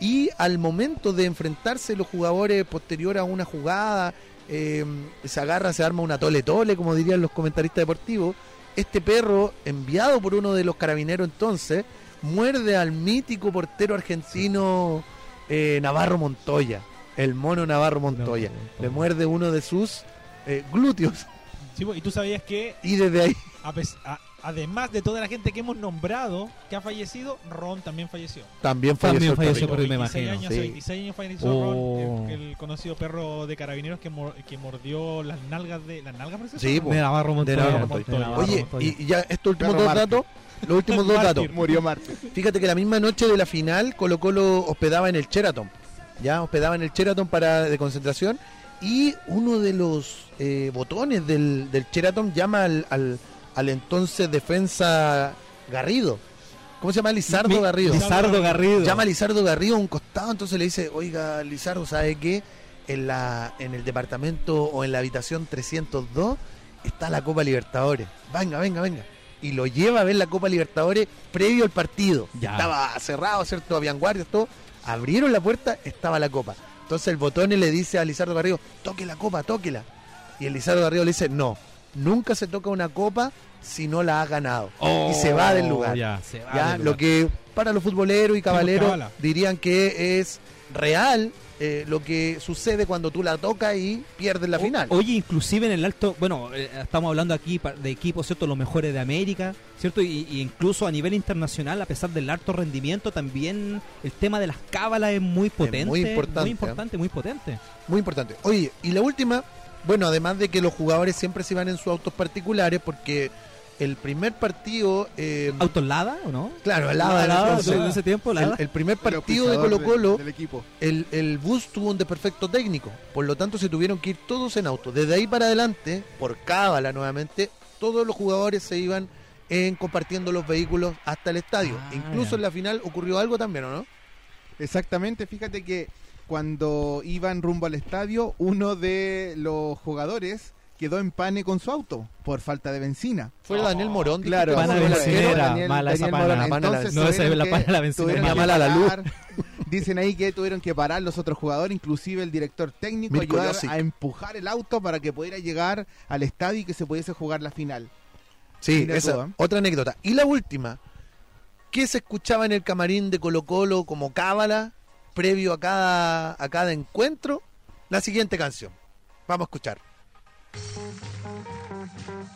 y al momento de enfrentarse los jugadores posterior a una jugada, eh, se agarra, se arma una tole tole, como dirían los comentaristas deportivos. Este perro, enviado por uno de los carabineros entonces, muerde al mítico portero argentino eh, Navarro Montoya, el mono Navarro Montoya. Le muerde uno de sus eh, glúteos Sí, pues, y tú sabías que y desde ahí a además de toda la gente que hemos nombrado que ha fallecido, Ron también falleció. también También falleció. el falleció, pero me 26 imagino. años, sí. 26 años falleció Oh. Ron, el, el conocido perro de carabineros que, mor- que mordió las nalgas de... ¿Las nalgas parece? Sí, po. De Navarro Montoya. Navarro Montoya. De Navarro Oye, Montoya. y, ya estos últimos Perro dos datos, los últimos dos datos. Murió Marte. Fíjate que la misma noche de la final Colo Colo hospedaba en el Sheraton. Ya hospedaba en el Sheraton para de concentración y uno de los eh, botones del, del Sheraton llama al, al, al entonces defensa Garrido. ¿Cómo se llama? Lizardo Mi- Garrido. Lizardo Garrido. Llama a Lizardo Garrido a un costado, entonces le dice, oiga, Lizardo, ¿sabe qué? En, la, en el departamento o en la habitación 302 está la Copa Libertadores. Venga, venga, venga. Y lo lleva a ver la Copa Libertadores previo al partido. Ya. Estaba cerrado, ¿cierto? Habían guardias, todo. Abrieron la puerta, estaba la Copa. Entonces el botón le dice a Lizardo Garrido, toque la Copa, tóquela. Y el Lizardo Garrido le dice, no, nunca se toca una Copa si no la has ganado. Oh, y se va del lugar. ya, se va Ya, del Lo que para los futboleros y caballeros dirían que es real eh, lo que sucede cuando tú la tocas y pierdes la O- final. Oye, inclusive en el alto, bueno, eh, estamos hablando aquí de equipos, ¿cierto? Los mejores de América, ¿cierto? Y, y incluso a nivel internacional, a pesar del alto rendimiento, también el tema de las cábalas es muy potente. muy importante, Muy importante, muy potente. Muy importante. Oye, y la última, bueno, además de que los jugadores siempre se van en sus autos particulares, porque el primer partido. eh, ¿Autos Lada o no? Claro, el Lada, Lada, entonces, en ese tiempo, el, Lada. el primer El partido de auspiciador Colo Colo, del equipo. el, el bus tuvo un desperfecto técnico, por lo tanto se tuvieron que ir todos en auto. Desde ahí para adelante, por cábala nuevamente, todos los jugadores se iban en compartiendo los vehículos hasta el estadio. Ah, Incluso ya. en la final ocurrió algo también, ¿o no? Exactamente, fíjate que cuando iban rumbo al estadio, uno de los jugadores quedó en pane con su auto por falta de benzina. Fue Daniel Morón, Claro, ¿cómo Pana bencinera, mala esa pana. Entonces No, esa es la pana la que mala la luz. Dicen ahí que tuvieron que parar los otros jugadores, inclusive el director técnico, Mirko ayudar Josic. a empujar el auto para que pudiera llegar al estadio y que se pudiese jugar la final. Sí, Mira esa tú, ¿eh? otra anécdota. Y la última, ¿qué se escuchaba en el camarín de Colo Colo como cábala previo a cada, a cada encuentro? La siguiente canción. Vamos a escuchar. Thank you.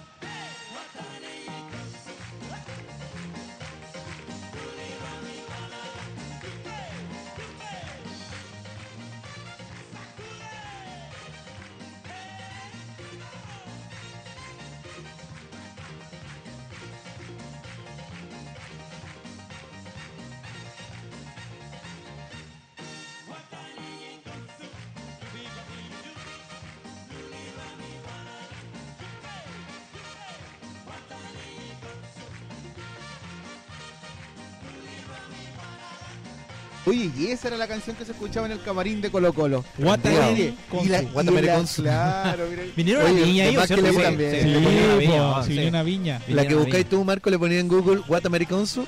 Consu. y Guatamare la- Consu. Claro, mira. Vinieron Oye, a Viña de ahí, más ¿o cierto? que le Sí, también. sí, Sí, vinieron a Viña, po, ah, sí, sí. una viña. La que buscáis tú, Marco, le ponía en Google What Americansu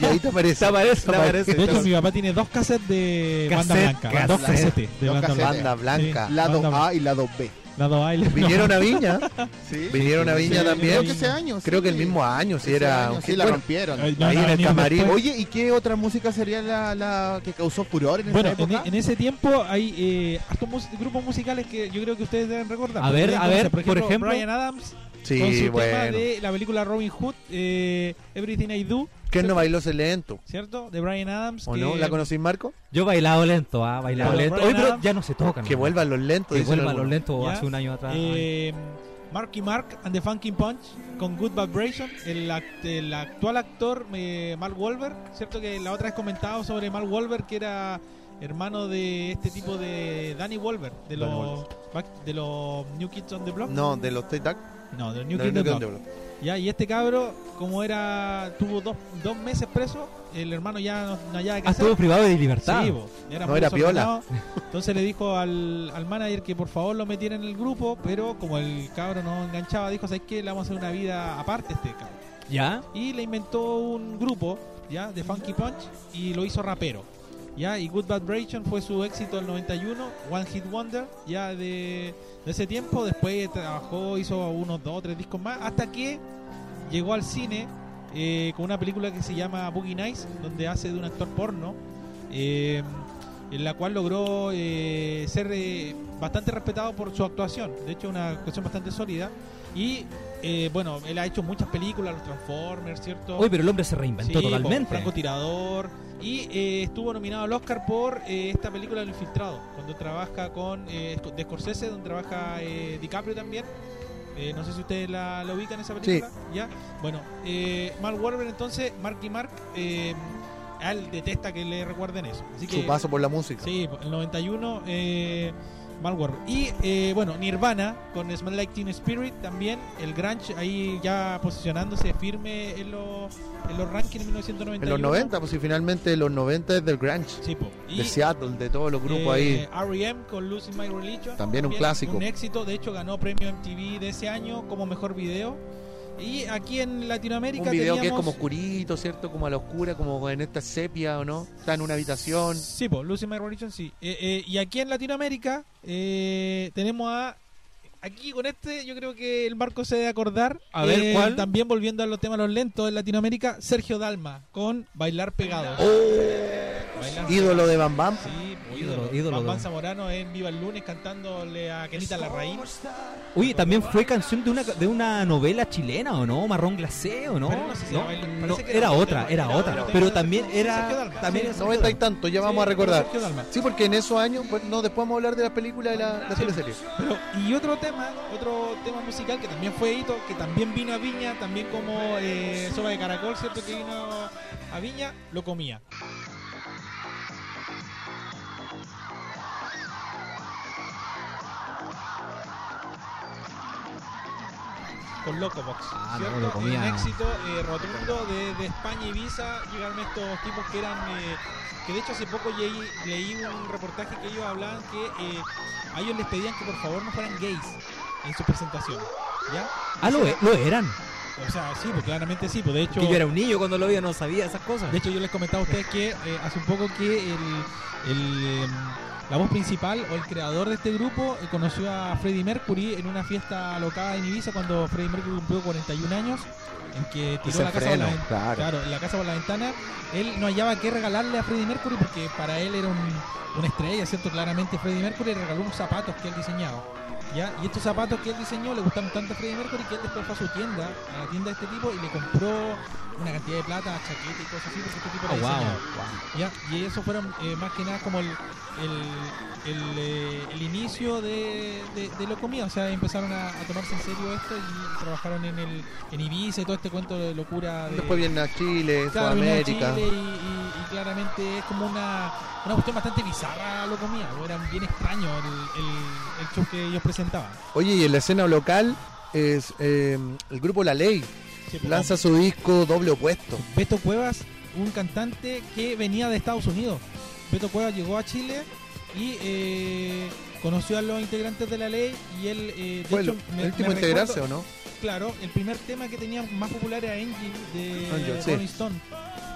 y ahí te aparece. Te aparece, te aparece. De hecho, mi papá tiene dos cassettes de banda blanca. cassette. Dos cassettes de Dos banda blanca. Banda blanca. Sí. Lado Banda- A y lado B. Lado- Vinieron a Viña. Sí. Vinieron a Viña Sí, también. Creo que ese año. Creo sí. que el mismo año, si Ese era. año, un sí, hit. la Bueno, rompieron. Ay, no, Ahí no, en el ni camarín. después. Oye, ¿y qué otra música sería la, la que causó furor en Bueno, esa en, época? en ese tiempo hay eh, hartos mus- grupos musicales que yo creo que ustedes deben recordar. A ver, Deben a ver, por ejemplo. Brian Adams con Sí, su tema bueno. de la película Robin Hood, eh, Everything I Do, ¿Quién no bailó ese lento? ¿cierto? De Brian Adams. ¿O que- no? ¿La conocís, Marco? Yo bailado lento, ah, bailado Claro, lento. Hoy, pero ya no se tocan. Que vuelvan los lentos. Que vuelvan los lentos hace un año atrás. Eh, Marky Mark and the Funky Punch con Good Vibration. El, act- el actual actor, eh, Mark Wahlberg, ¿cierto? Que la otra vez comentado sobre Mark Wahlberg, que era hermano de este tipo de Danny Wahlberg, de los, back- de los New Kids on the Block. No, de los Tate No, de los New the New Block. Ya, y este cabro, como era, tuvo dos, dos meses preso, el hermano ya no, no hallaba qué Ah, hacer. estuvo privado de libertad. Sí, era No, era desordenado. Entonces le dijo al, al manager que por favor lo metiera en el grupo, pero como el cabro no enganchaba, dijo, ¿sabes qué? Le vamos a hacer una vida aparte a este cabro. ¿Ya? Y le inventó un grupo, ¿ya? De Funky Punch y lo hizo rapero. ¿Ya? Y Good Vibration fue su éxito del 91, One Hit Wonder, ya de, de ese tiempo. Después trabajó, hizo unos dos o tres discos más, hasta que llegó al cine eh, con una película que se llama Boogie Nights, donde hace de un actor porno. eh, en la cual logró eh, ser eh, bastante respetado por su actuación. De hecho, una actuación bastante sólida. Y eh, bueno, él ha hecho muchas películas, los Transformers, ¿cierto? Uy, pero el hombre se reinventó Sí, totalmente. Francotirador. Y eh, estuvo nominado al Oscar por eh, esta película El Infiltrado, cuando trabaja con eh, de Scorsese, donde trabaja eh, DiCaprio también. Eh, no sé si ustedes la, la ubican esa película. ¿Ya? Bueno, eh, Mark Wahlberg entonces, Mark y Mark, a él detesta que le recuerden eso. Así que, Su paso por la música. Sí, el 91, Wahlberg. Y eh, bueno, Nirvana con Smell Like Teen Spirit también, el grunge ahí ya posicionándose firme en los, en los rankings en 1991. En los 90, pues si finalmente los 90 es del grunge. Sí. Y, de Seattle, de todos los grupos eh, ahí. R.E.M. con Losing My Religion. También un clásico. Un éxito, de hecho ganó premio MTV de ese año como mejor video. Y aquí en Latinoamérica Un video que es como oscurito, ¿cierto? Como a la oscura, como en esta sepia, ¿o no? Está en una habitación. Sí, pues, Losing My Religion, sí. Eh, eh, y aquí en Latinoamérica eh, tenemos a... Aquí con este yo creo que el Marco se debe acordar. A ver, Eh, ¿cuál? También volviendo a los temas los lentos en Latinoamérica, Sergio Dalma con Bailar Pegado. Bailar Oh, Ídolo de Bam Bam. Sí, pues, Ídolo, ídolo. Bam Bam de- Zamorano en Viva el Lunes cantándole a Kenita Larraín. Oye, también fue canción de una de una novela chilena, ¿o no? Marrón glacé, ¿o no? Pero no sé si No, era no, era era otra, era otra. Pero también Sí, era... Sergio Dalma, También sí, era 90 y tanto, ya vamos a recordar. Sergio Dalma. Sí, porque en esos años, pues, no, después vamos a hablar de las películas y la, la Sí. teleserie. Pero, y otro tema, otro tema musical que también fue hito, que también vino a Viña, también como eh, Sopa de Caracol, ¿cierto? Que vino a Viña, lo comía. Con Locobox, Ah, ¿cierto? comía. Un éxito eh, rotundo de, de España y Ibiza. Llegaron estos tipos que eran. eh, que de hecho hace poco leí, leí un reportaje que ellos hablaban que eh, a ellos les pedían que por favor no fueran gays en sus presentaciones. ¿Ya? Ah, lo, e- lo eran. O sea, sí, pues claramente sí. Pues de hecho, Que yo era un niño cuando lo veía, no sabía esas cosas. de hecho yo les comentaba a ustedes que eh, hace un poco que el, el, la voz principal o el creador de este grupo eh, conoció a Freddie Mercury en una fiesta alocada en Ibiza cuando Freddie Mercury cumplió 41 años en que tiró la casa por la, claro. claro, la casa por la ventana él no hallaba qué regalarle a Freddie Mercury porque para él era un, una estrella cierto claramente Freddie Mercury regaló unos zapatos que él diseñaba ¿ya? y estos zapatos que él diseñó le gustaron tanto a Freddie Mercury que él después fue a su tienda a la tienda de este tipo y le compró una cantidad de plata chaqueta y cosas así porque este tipo Oh, wow. ¿ya? Y eso fueron eh, más que nada como el, el, el, eh, el inicio de, de, de lo comía. O sea, empezaron a, a tomarse en serio esto y trabajaron en el en Ibiza y todo este cuento de locura. De, Después viene a Chile, Claro, vinieron a Sudamérica. Chile y, y- y claramente es como una, una cuestión bastante bizarra lo comía. Era bien extraño el, el, el show que ellos Oye, y en la escena local es eh, el grupo La Ley. Sí, pues, Lanza su disco Doble Opuesto. Beto Cuevas, un cantante que venía de Estados Unidos. Beto Cuevas llegó a Chile y eh, conoció a los integrantes de la ley y él, eh, de Fue el, hecho, me- el último me a integrarse, recuerdo- ¿o no? Claro, el primer tema que tenía más popular era Angel de Angel, sí. Rolling Stone,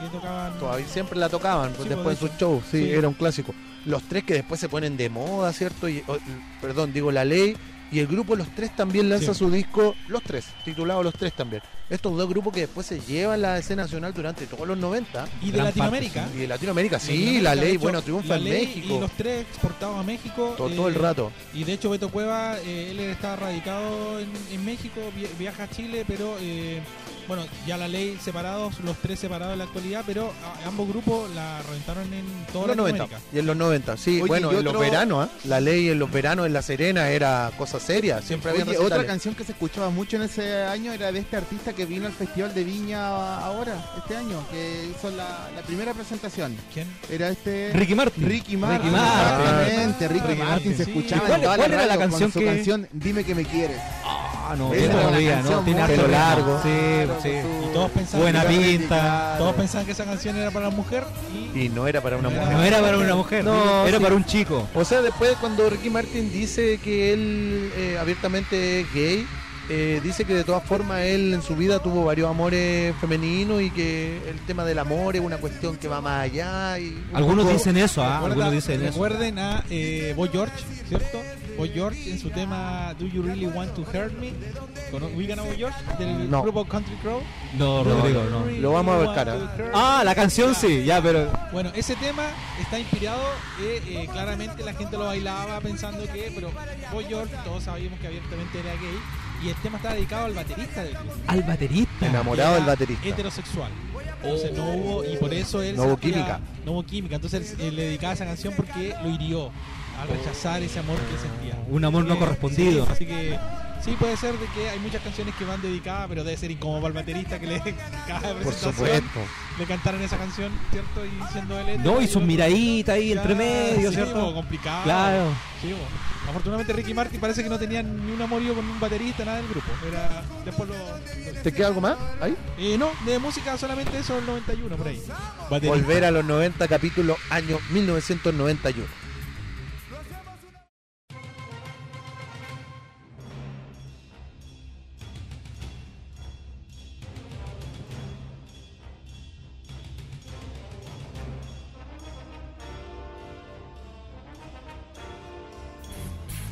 que tocaban... Todavía siempre la tocaban Sí, después pues, en sus de shows. Sí, Sí. era un clásico. Los tres que después se ponen de moda, ¿cierto? Y, o- perdón, digo La Ley. Y el grupo Los Tres también lanza Sí. su disco Los Tres, titulado Los Tres también. Estos dos grupos que después se llevan la escena nacional durante todos los 90. Y de Latinoamérica. Y de Latinoamérica, sí, Latinoamérica, La Ley, hecho, bueno, triunfa La en Ley México. Y los tres exportados a México. Todo, eh, todo el rato. Y de hecho Beto Cueva, eh, él está radicado en, en México, vi- viaja a Chile, pero eh, bueno, ya la ley separados, los tres separados en la actualidad, pero ambos grupos la reventaron en toda En los 90. Latinoamérica. Y en los 90, sí. Oye, bueno, en los veranos, ¿ah? La Ley en los veranos en La Serena era cosa seria. Siempre había Oye, otra canción que se escuchaba mucho en ese año era de este artista que vino al Festival de Viña ahora, este año, que hizo la, la primera presentación. ¿Quién? Era este... Ricky Martin. Ricky Martin. Ricky Martin. Ricky Ricky Martin Martin, se escuchaba ¿Y cuál- en toda cuál era la radio con canción su que- canción Dime que me quieres. No, tiene la todavía, ¿no? Tiene pelo largo. Sí, Claro, sí. con su- Y todos pensaban, Buena que, pinta. Claro. todos pensaban que esa canción era para la mujer y Y no era para una No mujer. No era para una mujer, No, era sí. para un chico. O sea, después cuando Ricky Martin dice que él eh, abiertamente es gay, eh, dice que de todas formas él en su vida tuvo varios amores femeninos y que el tema del amor es una cuestión que va más allá. Y un Algunos poco- dicen eso, ¿ah? Algunos dicen eso. recuerden a eh, Boy George, ¿cierto? Boy George en su tema Do You Really Want to Hurt Me con Wigan Boy George del No. grupo Country Crow. No, Rodrigo, no. Lo vamos a ver Want cara. to Hurt Ah, la canción sí, ya, pero. Bueno, ese tema está inspirado, eh, eh, claramente la gente lo bailaba pensando que, pero Boy George, todos sabíamos que abiertamente era gay, y el tema estaba dedicado al baterista del grupo. Al baterista. Enamorado del baterista. Heterosexual. Entonces no hubo, y por eso él No hubo química. No hubo química. Entonces él le dedicaba esa canción porque lo hirió al rechazar ese amor que sentía. Un amor no Eh, correspondido. sí, así que sí puede ser de que hay muchas canciones que van dedicadas, pero debe ser incómodo para el baterista que le cada Por presentación supuesto. le cantaran esa canción, ¿cierto? Y siendo él No, y sus miraditas ahí entre medio, sí, ¿cierto? bo, complicado. Claro. Sí. Afortunadamente Ricky Martin parece que no tenía ni un amorío con un baterista, nada del grupo. Era después lo, lo- ¿Te queda algo más? Ahí. Eh, no, de música solamente eso del 91 por ahí. Baterista. Volver a los 90, capítulo año 1991.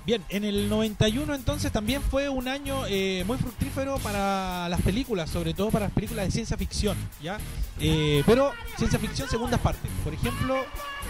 Bien, en el 91 entonces también fue un año eh, muy fructífero para las películas, sobre todo para las películas de ciencia ficción, ¿ya? Eh, pero ciencia ficción segundas partes. Por ejemplo,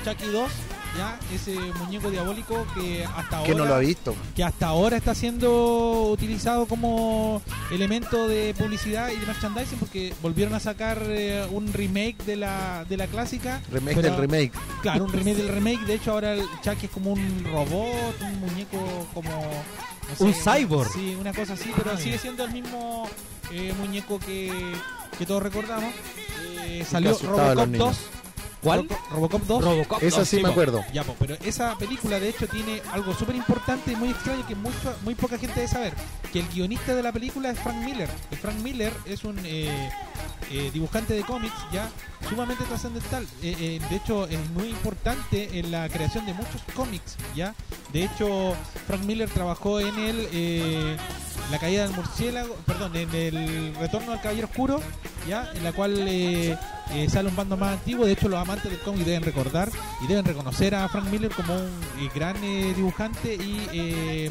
Chucky 2, ¿ya? Ese muñeco diabólico que hasta ahora... ¿Quién no lo ha visto? que hasta ahora está siendo utilizado como elemento de publicidad y de merchandising porque volvieron a sacar eh, un remake de la, de la clásica. Remake pero- del remake. Claro, un remake del remake. De hecho, ahora el Chucky es como un robot, un muñeco como... no sé, Un cyborg. Sí, una cosa así, pero Ah, sigue siendo el mismo eh, muñeco que, que todos recordamos. Eh, salió Robocop niños. 2. ¿Cuál? Robo- Robocop 2. Robocop Esa 2, sí me po. acuerdo. Ya, po, pero esa película de hecho tiene algo súper importante y muy extraño que muy, muy poca gente debe saber. Que el guionista de la película es Frank Miller. Frank Miller es un eh, eh, dibujante de cómics ya sumamente trascendental. Eh, eh, de hecho es muy importante en la creación de muchos cómics. ya De hecho Frank Miller trabajó en el... eh, la caída del murciélago, perdón, en el retorno al caballero oscuro, ya, en la cual eh, eh, sale un bando más antiguo. De hecho, los amantes del cómic deben recordar y deben reconocer a Frank Miller como un gran dibujante y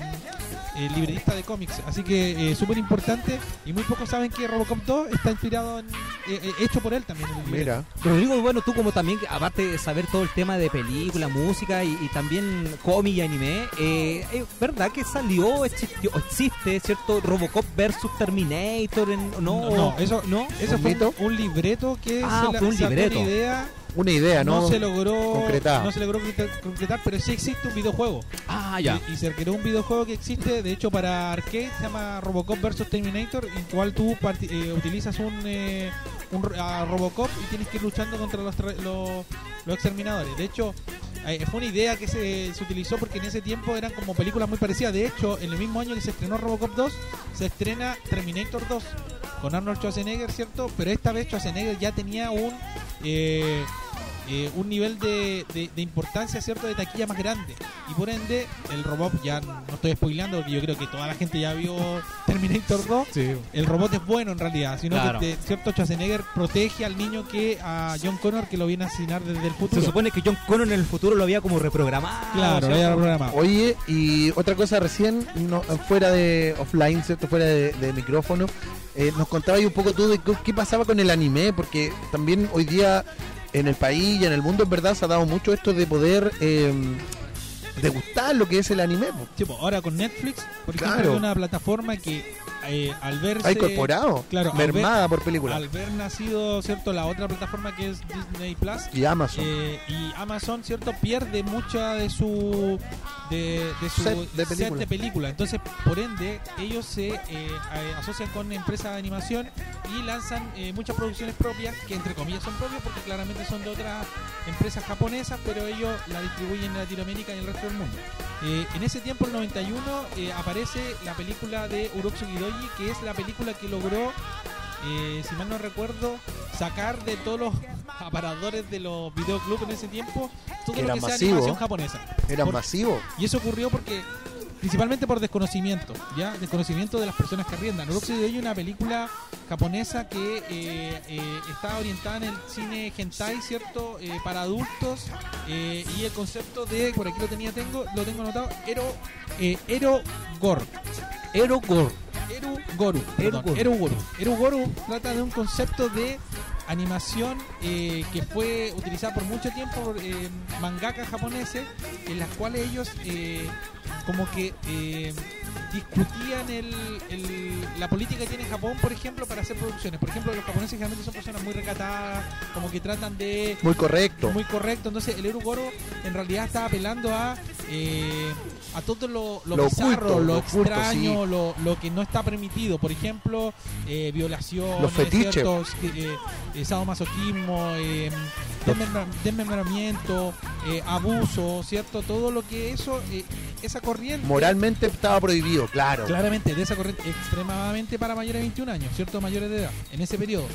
eh, libretista de cómics. Así que eh, súper importante y muy pocos saben que Robocop 2 está inspirado en, eh, hecho por él también. el libreto. Rodrigo, bueno, tú como también, aparte de saber todo el tema de película, música y, y también cómic y anime, eh, ¿es verdad que salió, existió, existe, cierto, Robocop versus Terminator? En, no, No, no, eso no. Eso ¿Un fue un, un libreto que Ah, se la- fue un libreto. una idea Una idea, ¿no? no se logró concretada. no se logró concretar- concretar, pero sí existe un videojuego. Ah, ya. Y, y se creó un videojuego que existe, de hecho, para arcade, se llama Robocop vs Terminator, en cual tú eh, utilizas un, eh, un a Robocop y tienes que ir luchando contra los, los, los exterminadores. De hecho, eh, fue una idea que se, se utilizó porque en ese tiempo eran como películas muy parecidas. De hecho, en el mismo año que se estrenó Robocop 2, se estrena Terminator 2 con Arnold Schwarzenegger, ¿cierto? Pero esta vez Schwarzenegger ya tenía un... eh, eh, un nivel de, de- de importancia, ¿cierto?, de taquilla más grande. Y por ende, el robot, ya no estoy spoileando porque yo creo que toda la gente ya vio Terminator 2. El robot es bueno en realidad, sino Claro. que, te- ¿cierto?, Schwarzenegger protege al niño que a John Connor que lo viene a asesinar desde el futuro. Se supone que John Connor en el futuro lo había como reprogramado. Claro, lo había programado. Oye, y otra cosa recién, no, fuera de offline, ¿cierto? Fuera de, de micrófono, eh, nos contabas un poco tú de qué, qué pasaba con el anime, porque también hoy día en el país y en el mundo en verdad se ha dado mucho esto de poder eh, degustar lo que es el anime. Sí, pues, ahora con Netflix, por ejemplo, Claro. hay una plataforma que eh, al verse... Ha incorporado, claro, ver- mermada por película. Al ver nacido, ¿cierto? La otra plataforma que es Disney Plus. Y Amazon. eh, y Amazon, ¿cierto? Pierde mucha de su. de, de su Set de película. de película. Entonces, por ende, ellos se eh, eh, asocian con empresas de animación y lanzan muchas producciones propias, que entre comillas son propias porque claramente son de otras empresas japonesas, pero ellos la distribuyen en Latinoamérica y en el resto del mundo. En ese tiempo, el 91, eh, aparece la película de Urotsuki Que es la película que logró, eh, si mal no recuerdo, sacar de todos los aparadores de los videoclubs en ese tiempo todo Era lo que sea masivo. animación japonesa. Era Por- masivo. Y eso ocurrió porque principalmente por desconocimiento, ¿ya? Desconocimiento de las personas que arriendan. Uroxi de Hoyo es una película japonesa que eh, eh, está orientada en el cine hentai, ¿cierto? Eh, para adultos y el concepto de, por aquí lo tenía, tengo, lo tengo anotado, Ero, Ero Gore. Ero Gore. Eru Goru. Eru Goru. Eru Goru trata de un concepto de animación eh, que fue utilizada por mucho tiempo por eh, mangakas japoneses, en las cuales ellos eh, como que eh, discutían el, el- la política que tiene Japón, por ejemplo, para hacer producciones. Por ejemplo, los japoneses generalmente son personas muy recatadas, como que tratan de Muy correcto. muy correcto. Entonces, el Erugoro en realidad está apelando a eh, a todo lo, lo, Lo bizarro, oculto, lo, lo oculto, extraño, lo, lo que no está permitido. Por ejemplo, eh, violación, Los fetiches. eh, eh, sadomasoquismo, eh, desmembra- desmembramiento, eh, abuso, ¿cierto? Todo lo que eso, eh, esa corriente. Moralmente estaba prohibido, claro. Claramente, de esa corriente extremadamente para mayores de 21 años, ¿cierto? Mayores de edad, en ese periodo.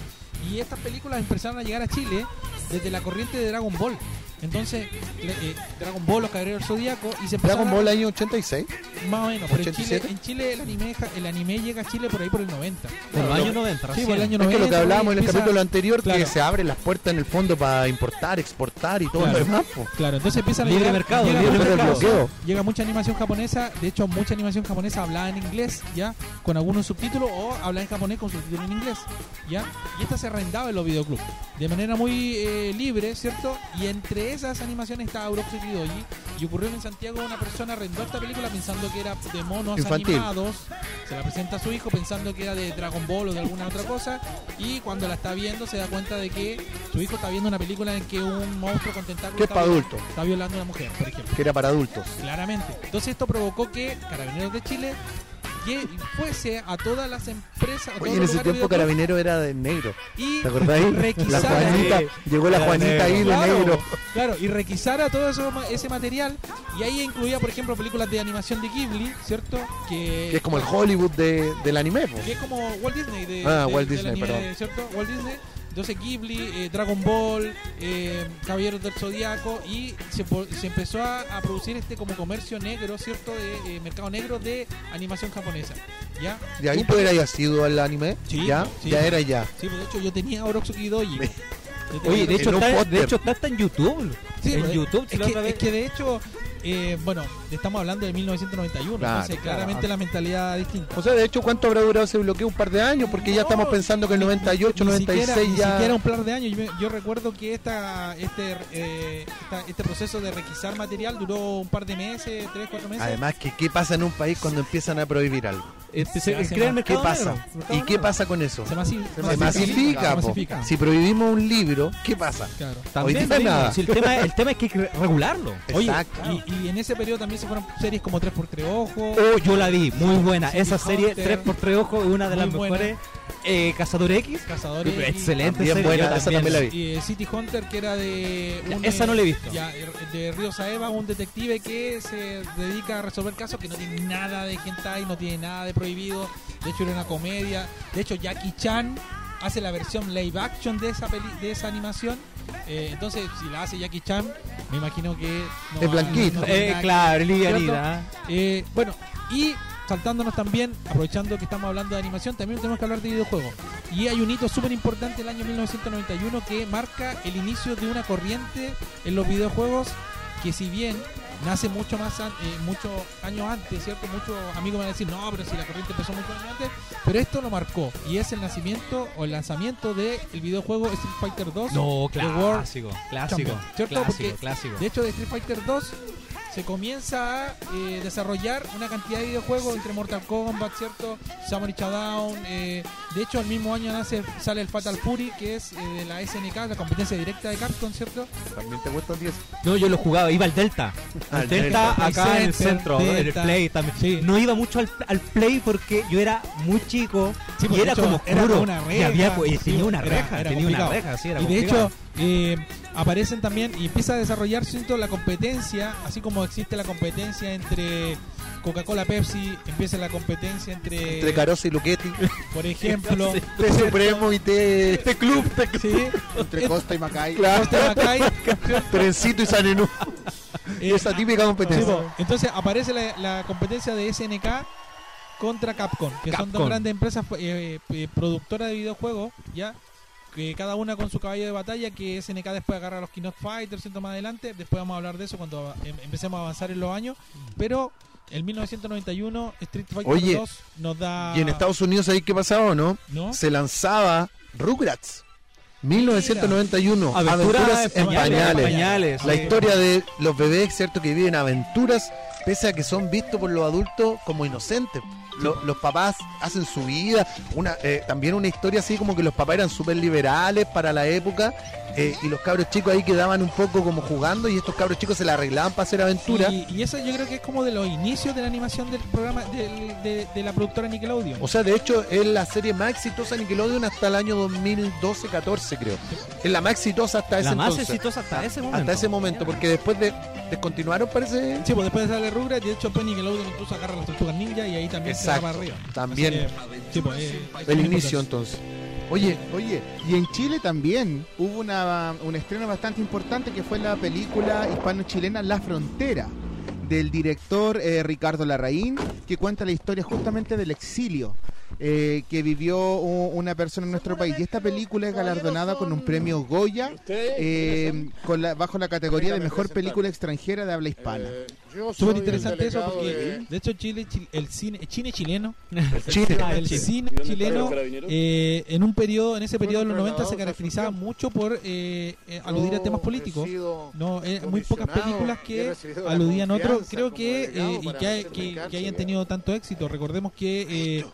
Y estas películas empezaron a llegar a Chile desde la corriente de Dragon Ball. Entonces, le- eh, Dragon Ball, los Caballeros del Zodíaco, y se Dragon a- Ball año 86. más o menos, pero en Chile, 87. en Chile el anime, el anime llega a Chile por ahí por el 90. Por Claro, años 90, Sí, por el año Es 90. que lo que hablábamos en el empieza- capítulo anterior, Claro. que se abren las puertas en el fondo para importar, exportar y todo Claro. lo demás. po. Claro, entonces empiezan a Libre llegar- mercado, llega libre mucha- mercado. bloqueo. Llega mucha animación japonesa, de hecho mucha animación japonesa hablada en inglés, ¿ya? Con algunos subtítulos o habla en japonés con subtítulos en inglés, ¿ya? Y esta se arrendaba en los videoclubs de manera muy eh, libre, ¿cierto? Y entre esas animaciones estaba Uroxi Kidoji y ocurrió en Santiago una persona arrendó esta película pensando que era de monos Infantil. animados, se la presenta a su hijo pensando que era de Dragon Ball o de alguna otra cosa y cuando la está viendo se da cuenta de que su hijo está viendo una película en que un monstruo con tentáculos Que es está para adultos. está violando a una mujer, por ejemplo. Que era para adultos. Claramente. Entonces esto provocó que Carabineros de Chile fuese a todas las empresas, a Oye, en ese tiempo Carabinero era de negro. y ¿Te acordáis? La requisara Juanita, llegó la Juanita ahí de claro, negro. claro, y requisara todo eso, ese material y ahí incluía, por ejemplo, películas de animación de Ghibli, ¿cierto? Que, Que es como el Hollywood de, del anime. po. que es como Walt Disney de, Ah, de- Walt del Disney, anime, perdón. ¿cierto? Walt Disney. Entonces Ghibli, eh, Dragon Ball, eh, Caballeros del Zodiaco y se, empezó a, a producir este como comercio negro, ¿cierto? De eh, mercado negro de animación japonesa. ¿Ya? ¿Y ahí tú poco- eras sido al anime? Sí, ¿Ya? sí. Ya era ya. Sí, pues de hecho yo tenía Oroxuki Doji. Yo tenía Oye, de hecho, está, de hecho está hasta en YouTube. Sí, en pues, YouTube, si es que, otra es que de hecho, eh, bueno, estamos hablando de 1991, Claro, entonces claro. claramente la mentalidad distinta. O sea, de hecho, ¿cuánto habrá durado ese bloqueo? Un par de años, porque ya estamos pensando que el ni- 98, ni 96 siquiera, ya. Ni siquiera un par de años. Yo, recuerdo que esta, este, eh, esta- este proceso de requisar material duró un par de meses, tres, cuatro meses. Además, que ¿qué pasa en un país cuando empiezan a prohibir algo? Este, Se se, crea el más- ¿Qué mercado pasa? negro, mercado ¿Y qué negro. pasa con eso? se, masi- Se masifica, se masifica. Si prohibimos un libro, ¿qué pasa? Claro. También Hoy nada. si el, tema, el tema es que hay que regularlo. Oye, Exacto. y, y en ese periodo también se fueron series como 3x3 Ojos. Oh, yo la vi, muy buena. Esa serie Hunter, 3x3 Ojo es una de las buena. Eh, Cazador X. Cazadores. y- Excelente serie. buena, esa también la vi. Y eh, City Hunter, que era de. Ya, un, esa no la he visto. ya, de Río Saeva, un detective que se dedica a resolver casos que no tiene nada de hentai, no tiene nada de prohibido. De hecho, era una comedia. De hecho, Jackie Chan hace la versión live action de esa, peli de esa animación. Eh, entonces, si la hace Jackie Chan, me imagino que. No Es va- blanquito. no Eh, claro, livianita. ¿cierto? Eh, bueno, y saltándonos también, aprovechando que estamos hablando de animación, también tenemos que hablar de videojuegos. Y hay un hito súper importante el año 1991 que marca el inicio de una corriente en los videojuegos que si bien nace mucho más eh, muchos años antes, ¿cierto? Muchos amigos van a decir, no, pero si la corriente empezó muchos años antes, pero esto lo marcó y es el nacimiento o el lanzamiento del videojuego Street Fighter 2. No, clásico, clásico, clásico, Porque clásico. de hecho, de Street Fighter 2 se comienza a eh, desarrollar una cantidad de videojuegos entre Mortal Kombat, ¿cierto? Samurai Showdown. eh, de hecho, el mismo año nace, sale el Fatal Fury, que es eh, de la SNK, la competencia directa de Capcom, ¿cierto? También te gustan 10. No, yo lo jugaba, iba al Delta. Al Delta, Delta. acá en el centro, en el. Play también. Sí. No iba mucho al, al Play porque yo era muy chico Sí, y pues, era hecho, como era oscuro. una y había, pues, tenía una reja, era tenía una reja, sí, era Y de complicado. hecho, eh, aparecen también y empieza a desarrollar siento, la competencia, así como existe la competencia entre Coca-Cola Pepsi, empieza la competencia entre, Entre Carosa y Luchetti. por ejemplo, T Supremo y T. este club, sí, Entre Costa y Macay. Claro. Costa Macay, Trencito y Sanenú. Eh, Esa típica sí, competencia. po. entonces aparece la, la competencia de SNK contra Capcom, que son dos Capcom. grandes empresas eh, eh, productoras de videojuegos, ya que cada una con su caballo de batalla, que SNK después agarra a los Keynote Fighters, ¿cierto? Más adelante, después vamos a hablar de eso cuando em- empecemos a avanzar en los años, pero en 1991 Street Fighter Oye, 2 nos da... Y en Estados Unidos, ¿sabéis qué pasaba o no? ¿No? Se lanzaba Rugrats. 1991, Aventuras Aventuras en en pañales. pañales. Pañales, La sí. historia de los bebés, ¿cierto? Que viven aventuras, pese a que son vistos por los adultos como inocentes. Lo- los papás hacen su vida. Una, eh, también una historia así como que los papás eran súper liberales para la época. Eh, y los cabros chicos ahí quedaban un poco como jugando y estos cabros chicos se la arreglaban para hacer aventuras. Y, y eso yo creo que es como de los inicios de la animación del programa de, de la productora Nickelodeon. O sea, de hecho, es la serie más exitosa de Nickelodeon hasta el año 2012-14, creo. Es la más exitosa hasta ese La más entonces. exitosa hasta ese momento. Hasta ese momento, porque después de descontinuaron, parece. Sí, pues después de sale Rugrats, de hecho, pues Nickelodeon incluso agarra las tortugas ninja y ahí también se va para arriba. también. Que, sí, pues, eh, El inicio, entonces. Oye, Oye, y en Chile también hubo una, un estreno bastante importante que fue la película hispano-chilena La Frontera, del director eh, Ricardo Larraín, que cuenta la historia justamente del exilio eh, que vivió una persona en nuestro país. Y esta película es galardonada con un premio Goya eh, con la- bajo la categoría de mejor película extranjera de habla hispana. Súper interesante eso porque, de hecho, Chile, Chile- el cine, chileno, Chile. Ah, el cine chileno, eh, en un periodo, en ese periodo de los 90 se caracterizaba mucho por eh, eh, aludir a temas políticos. No, eh, muy pocas películas que aludían a otros. Creo que eh, y que, que hayan tenido tanto éxito. Recordemos que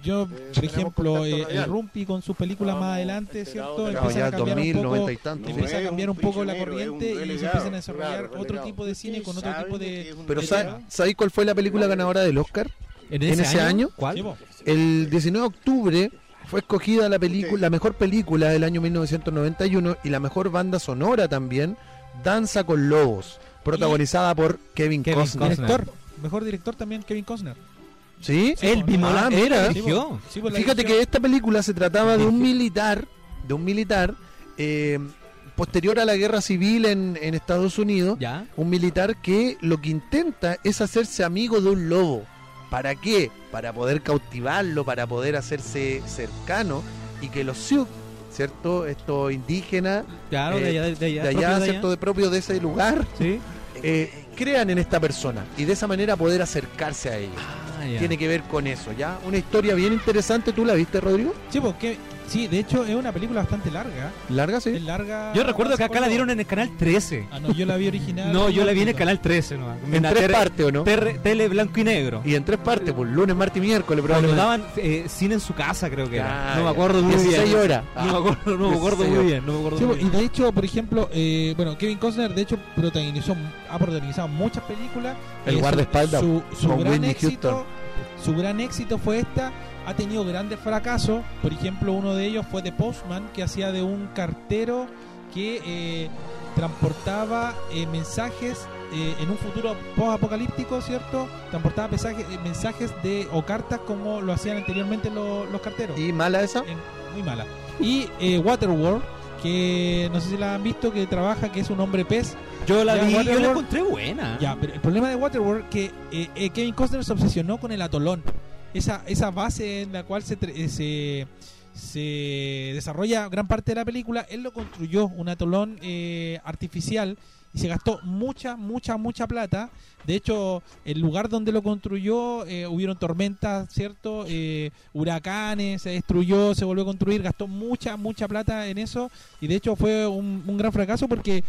eh, yo, por ejemplo, eh, el Rumpi con sus películas más adelante, ¿cierto? Empiezan ya a cambiar 2000, un poco, 90 y tantos. empieza a cambiar un un poco la corriente y se empiezan a desarrollar claro, otro tipo de cine con otro tipo de. pero de ¿sabes tema. ¿sabéis cuál fue la película ganadora del Oscar? ¿En en ese ese año? año. ¿Cuál? El 19 de octubre fue escogida la película, la mejor película del año 1991 y la mejor banda sonora también, Danza con Lobos, protagonizada por Kevin, Kevin Costner. Costner. Director, mejor director también Kevin Costner. ¿Sí? Él mismo Ah, mira. la dirigió. Sí, pues Fíjate que esta película se trataba de un militar, de un militar eh, posterior a la guerra civil en, en Estados Unidos, ¿Ya? un militar que lo que intenta es hacerse amigo de un lobo. ¿Para qué? Para poder cautivarlo, para poder hacerse cercano y que los Sioux, ¿cierto? Estos indígenas Claro, de eh, allá, de allá. de propio allá, de allá. ¿cierto? De propio de ese lugar, Sí. eh, crean en esta persona y de esa manera poder acercarse a ellos. Ah, ya. Tiene que ver con eso, ¿ya? Una historia bien interesante, ¿tú la viste, Rodrigo? Sí, porque, sí, de hecho es una película bastante larga. ¿Larga, Es sí? larga. Yo recuerdo que acá la dieron en el canal 13. Ah, no, yo la vi original. No, yo la vi en el canal 13. ¿no? En la tres partes, ¿o no? tele blanco y negro. Y en tres partes, pues lunes, martes y miércoles, Cuando daban eh, cine en su casa, creo que era. Ah, No me acuerdo muy 16 bien. horas. No me acuerdo, no me acuerdo 16 muy bien. No me acuerdo Sí, muy y bien. de hecho, por ejemplo, eh, bueno, Kevin Costner, de hecho, protagonizó, ha protagonizado muchas películas. El Eh, su- guardaespaldas Su, su gran éxito, su gran éxito fue esta. Ha tenido grandes fracasos. Por ejemplo, uno de ellos fue The Postman, que hacía de un cartero que eh, transportaba eh, mensajes eh, en un futuro post-apocalíptico, ¿cierto? Transportaba mensajes, eh, mensajes de o cartas como lo hacían anteriormente lo- los carteros. ¿Y mala esa? Muy mala. Y eh, Waterworld, que no sé si la han visto, que trabaja, que es un hombre pez. Yo la Ya, vi, yo la encontré buena. Ya, pero el problema de Waterworld que eh, eh, Kevin Costner se obsesionó con el atolón. Esa, esa base en la cual se, eh, se, se desarrolla gran parte de la película, él lo construyó, un atolón eh, artificial, y se gastó mucha, mucha, mucha plata. De hecho, el lugar donde lo construyó, eh, hubieron tormentas, ¿cierto? Eh, huracanes, se destruyó, se volvió a construir, gastó mucha, mucha plata en eso. Y de hecho fue un, gran fracaso porque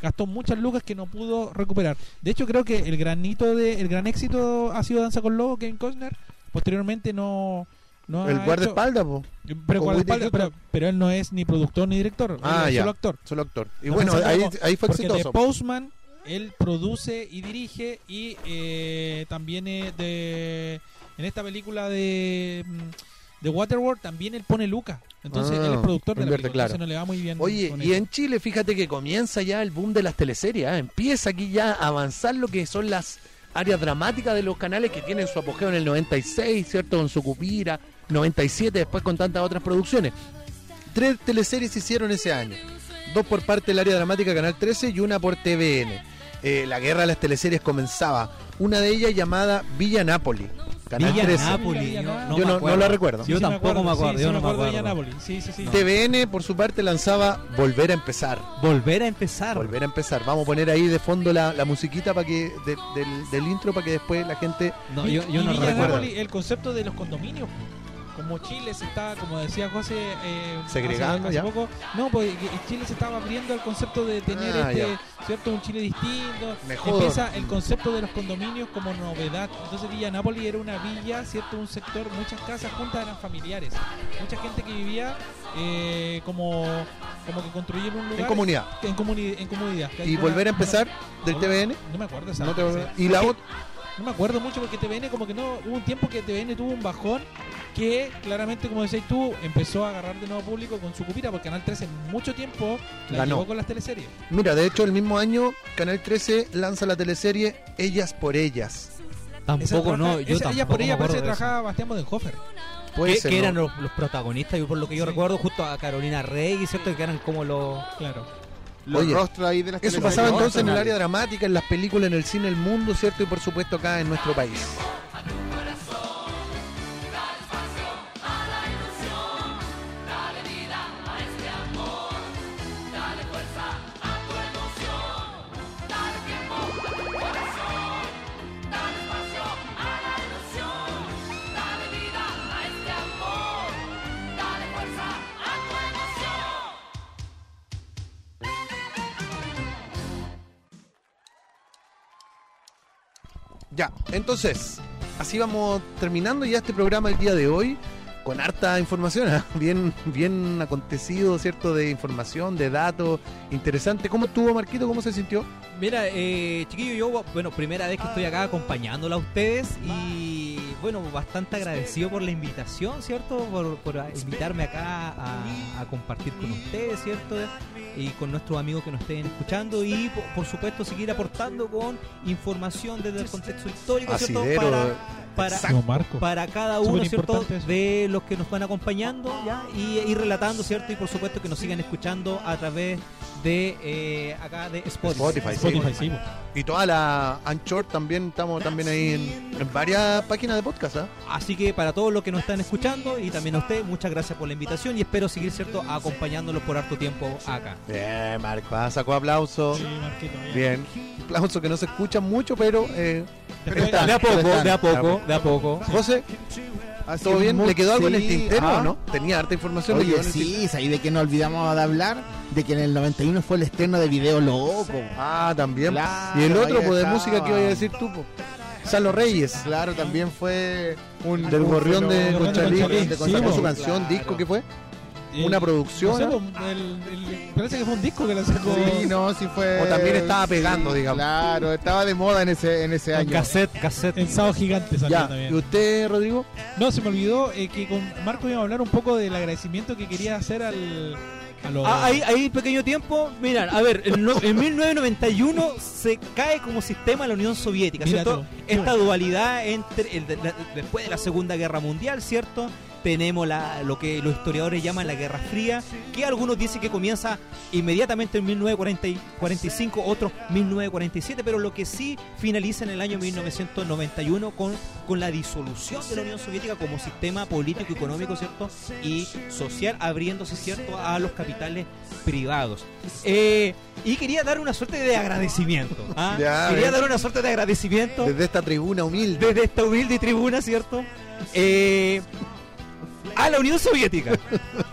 gastó muchas lucas que no pudo recuperar. De hecho, creo que el granito de, el gran éxito ha sido Danza con Lobo, Kevin Costner. Posteriormente no... no El guardaespaldas, po. pero, guardaespaldas, pero, pero él no es ni productor ni director, él Ah, es ya. solo actor. Solo actor. Y No bueno, ahí, como- ahí fue porque exitoso. The Postman, él produce y dirige y eh, también eh, de, en esta película de, mm, de Waterworld también él pone Luca. Entonces Ah, él es productor de la película, claro. entonces no le va muy bien. Oye, y en Chile, fíjate que comienza ya el boom de las teleseries. ¿eh? Empieza aquí ya a avanzar lo que son las áreas dramáticas de los canales que tienen su apogeo en el 96, ¿cierto? Con su Cupira, 97, después con tantas otras producciones. Tres teleseries se hicieron ese año. Dos por parte del área dramática Canal 13 y una por TVN. eh, la guerra de las teleseries comenzaba. Una de ellas llamada Villa Napoli. Canal Villa 13. Napoli, Villa yo no, Yo no- no la recuerdo. Yo Sí, tampoco me acuerdo, sí, yo sí, no me acuerdo. Indianápolis. Sí, sí, sí. TVN, por su parte, lanzaba Volver a empezar. Volver a empezar. Volver a empezar. Vamos a poner ahí de fondo la, la musiquita para que de- del, del intro para que después la gente. No, yo, yo y no Villa recuerdo. El concepto de los condominios. Como Chile se está, como decía José, eh, Segregando, hace, ya. hace poco, no, porque Chile se estaba abriendo al concepto de tener Ah, este, ya. cierto, un Chile distinto. Mejor. Empieza el concepto de los condominios como novedad. Entonces Villa Nápoli era una villa, cierto, un sector, muchas casas juntas eran familiares, mucha gente que vivía eh, como, como que construyeron un lugar En comunidad. en, comuni- en comunidad. Y volver a empezar del no, TVN. No me acuerdo esa No te- frase. y la otra. No me acuerdo mucho porque TVN como que no... Hubo un tiempo que TVN tuvo un bajón que claramente, como decís tú, empezó a agarrar de nuevo público con su cupira porque Canal 13 mucho tiempo la Ganó. llevó con las teleseries. Mira, de hecho, el mismo año, Canal 13 lanza la teleserie Ellas por Ellas. Tampoco, Esa no. trabaja- Yo esa- ella tampoco por me ella acuerdo parece que de eso. trabajaba Bastián Bodenhofer. Puede que, ser, que ¿no? eran los, los protagonistas, yo por lo que yo Sí. recuerdo, justo a Carolina Rey, ¿cierto? Que eran como los... Claro. Los Oye, rostros ahí de las Eso pasaba entonces en el área dramática, en las películas, en el cine, el mundo, ¿cierto? Y por supuesto acá en nuestro país. Ya, entonces, así vamos terminando ya este programa el día de hoy con harta información, ¿ah? bien bien acontecido, ¿cierto? De información, de datos, interesante. ¿Cómo estuvo Marquito? ¿Cómo se sintió? Mira, eh, chiquillo, yo, bueno, primera vez que estoy acá acompañándola a ustedes y, bueno, bastante agradecido por la invitación, ¿cierto? Por, por invitarme acá a, a compartir con ustedes, ¿cierto? Y con nuestros amigos que nos estén escuchando y, por, por supuesto, seguir aportando con información desde el contexto histórico, ¿cierto? Asidero, Para, para, No, Marco. para cada uno, ¿cierto? De los que nos van acompañando, ¿ya? Y ir relatando, ¿cierto? Y por supuesto que nos sigan escuchando a través de eh, acá de Spotify. Spotify, sí. Spotify, sí, po. Y toda la Anchor también, estamos también ahí en, en varias páginas de podcast, ¿ah? Así que para todos los que nos están escuchando y también a usted, muchas gracias por la invitación y espero seguir, ¿cierto? Acompañándolos por harto tiempo acá. Bien, Marco, ah, sacó aplauso. Sí, Marquito, bien. Bien, aplauso que no se escucha mucho, pero... Eh, está. De a poco, de a poco, de a poco. José, Así ¿todo bien? ¿Le quedó algo en el tintero ah. o no? Tenía harta información. ¿le quedó Oye, en el tintero? sí, ahí de que no olvidamos de hablar de que en el 91 fue el estreno de Video Loco. Ah, también. Claro, y el otro, ahí pues, de estaba. música que iba a decir tú, pues. Salo Reyes. Claro, también fue un Del Gorrión de. Conchalí, Conchalí, que sí, sacó su canción, claro. disco, ¿qué fue? Una producción, no sé, ¿no? po, el- el- parece que fue un disco que la sacó. Sí, no, sí fue. O también estaba pegando, digamos. Claro, estaba de moda en ese, en ese año. cassette, cassette. En Gigante salió Ya, ¿y también. usted, Rodrigo? No, se me olvidó eh, que con Marco íbamos a hablar un poco del agradecimiento que quería hacer al. Ah, ahí, ahí, pequeño tiempo, miran, a ver, en, no- en 1991 se cae como sistema la Unión Soviética, ¿cierto? Esta dualidad entre el de- la- después de la Segunda Guerra Mundial, ¿cierto? Tenemos la, lo que los historiadores llaman la Guerra Fría, que algunos dicen que comienza inmediatamente en 1945, otros 1947, pero lo que sí finaliza en el año 1991 con, con la disolución de la Unión Soviética como sistema político, económico, ¿cierto? Y social, abriéndose, ¿cierto?, a los capitales privados. Eh, y quería dar una suerte de agradecimiento. ¿ah? Ya, quería dar una suerte de agradecimiento Desde esta tribuna humilde. desde esta humilde tribuna, ¿cierto? Eh, a la Unión Soviética.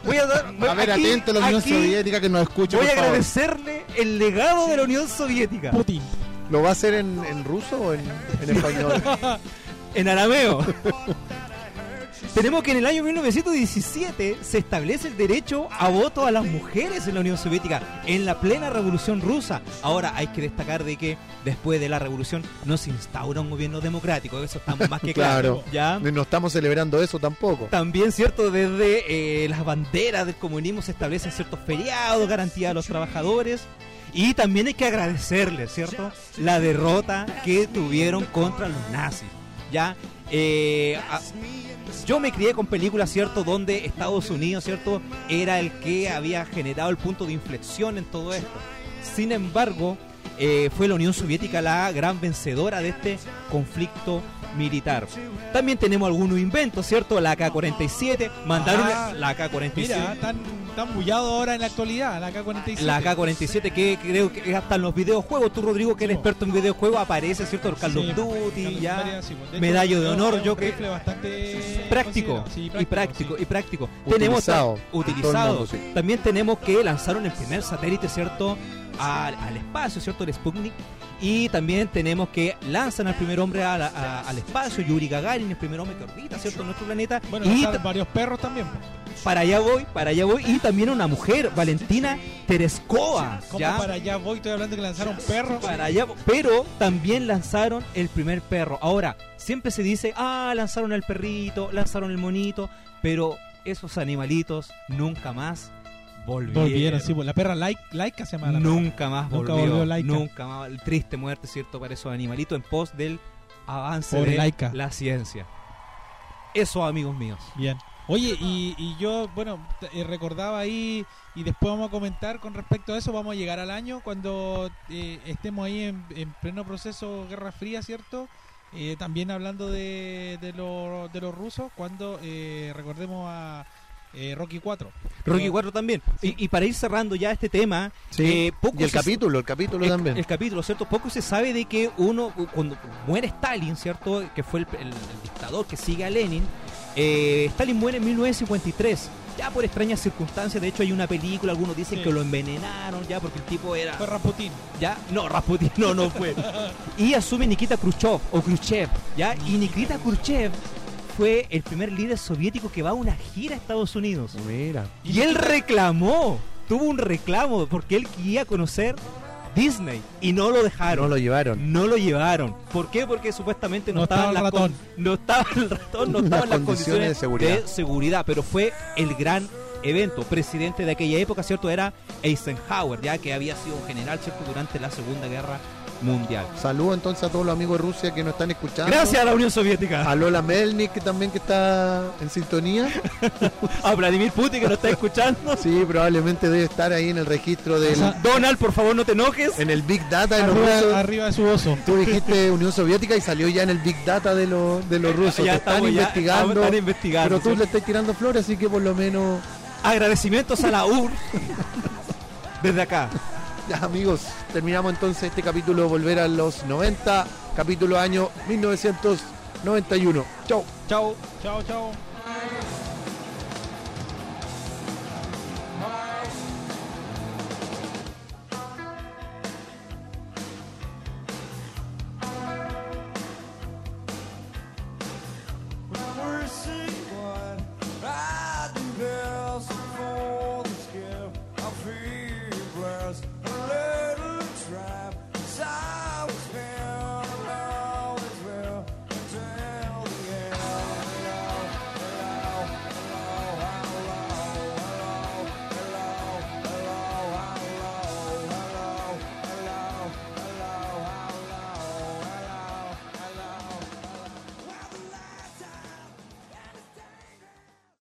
Voy a dar. A ver, aquí- atento a la Unión aquí Soviética que nos escuche, Voy a favor. agradecerle el legado de la Unión Soviética. Putin. ¿Lo va a hacer en, en ruso o en, en español? En arameo. Tenemos que en el año 1917 se establece el derecho a voto a las mujeres en la Unión Soviética, en la plena revolución rusa. Ahora hay que destacar de que después de la revolución no se instaura un gobierno democrático, eso estamos más que claro. Claro. ¿ya? No estamos celebrando eso tampoco. También, ¿cierto? Desde eh, las banderas del comunismo se establecen ciertos feriados, garantía a los trabajadores. Y también hay que agradecerles, ¿cierto? La derrota que tuvieron contra los nazis. Ya, eh, yo me crié con películas, ¿cierto? Donde Estados Unidos, ¿cierto? Era el que había generado el punto de inflexión en todo esto. Sin embargo, eh, fue la Unión Soviética la gran vencedora de este conflicto militar. También tenemos algunos inventos, ¿cierto? La AK-47, mandaron Ah, la AK-47. Mira, tan, tan bullado ahora en la actualidad, la K-47. La AK-47 que creo que hasta en los videojuegos, tú Rodrigo que eres experto en videojuegos, aparece, ¿cierto? El Call of Sí, Duty, ya. Sí, pues. Hecho, Medallo de honor, yo que rifle bastante práctico. Sí, y práctico y práctico. Utilizado Tenemos utilizado. mundo, sí. También tenemos que lanzaron el primer satélite, ¿cierto? Al, al espacio, ¿cierto? El Sputnik. Y también tenemos que lanzan al primer hombre a la- a- al espacio, Yuri Gagarin, el primer hombre que orbita, ¿cierto? Nuestro planeta. Bueno, y varios perros también. pues. para allá voy, para allá voy. Y también una mujer, Valentina Tereskova. ¿Cómo ¿ya? para allá voy? Estoy hablando que lanzaron perros. Para allá, pero también lanzaron el primer perro. Ahora, siempre se dice, ah, lanzaron el perrito, lanzaron el monito, pero esos animalitos nunca más volvieron. Volvieron, sí, pues, la perra Laika, Laika se llama la perra. Nunca más Nunca volvió. volvió Laika. Nunca más. Triste muerte, ¿cierto? Para esos animalitos en pos del avance Pobre de Laika. la ciencia. Eso, amigos míos. Bien. Oye, y, y yo, bueno, eh, recordaba ahí, y después vamos a comentar con respecto a eso, vamos a llegar al año cuando eh, estemos ahí en, en pleno proceso Guerra Fría, ¿cierto? Eh, también hablando de, de, lo- de los rusos, cuando recordemos a eh, Rocky 4. Rocky 4 también. Y, y para ir cerrando ya este tema, Sí. eh, poco y el se- capítulo, el capítulo el, también. el capítulo, ¿cierto? Poco se sabe de que uno, cuando muere Stalin, ¿cierto? Que fue el, el- el dictador que sigue a Lenin, eh, Stalin muere en 1953. Ya por extrañas circunstancias, de hecho hay una película, algunos dicen Sí. que lo envenenaron ya porque el tipo era... Fue Rasputin. Ya, no, Rasputin no, no fue. y asume Nikita Khrushchev, o Khrushchev, ¿ya? Y Nikita Khrushchev fue el primer líder soviético que va a una gira a Estados Unidos. Mira. Y él reclamó, tuvo un reclamo, porque él quería conocer Disney y no lo dejaron. No lo llevaron. No lo llevaron. ¿Por qué? Porque supuestamente no, No estaba estaban el las ratón. con- no estaba el ratón, no Las estaban las condiciones condiciones de seguridad. de seguridad, pero fue el gran evento. Presidente de aquella época, ¿cierto? Era Eisenhower, ya que había sido un general, ¿cierto? Durante la Segunda Guerra Mundial. Saludos entonces a todos los amigos de Rusia que nos están escuchando. Gracias a la Unión Soviética. A Lola Melnik que también que está en sintonía. A Vladimir Putin que nos está escuchando. Sí, probablemente debe estar ahí en el registro del Donald, por favor, no te enojes. en el Big Data de los rusos. arriba de su oso. Tú dijiste Unión Soviética y salió ya en el Big Data de, los de los rusos. Ya Te están estamos, ya investigando. están investigando, Pero tú le estás tirando flores, así que por lo menos. Agradecimientos a la UR desde acá. Ya, amigos, terminamos entonces este capítulo Volver a los 90, capítulo año 1991. Chau. Chao. Chao, chao.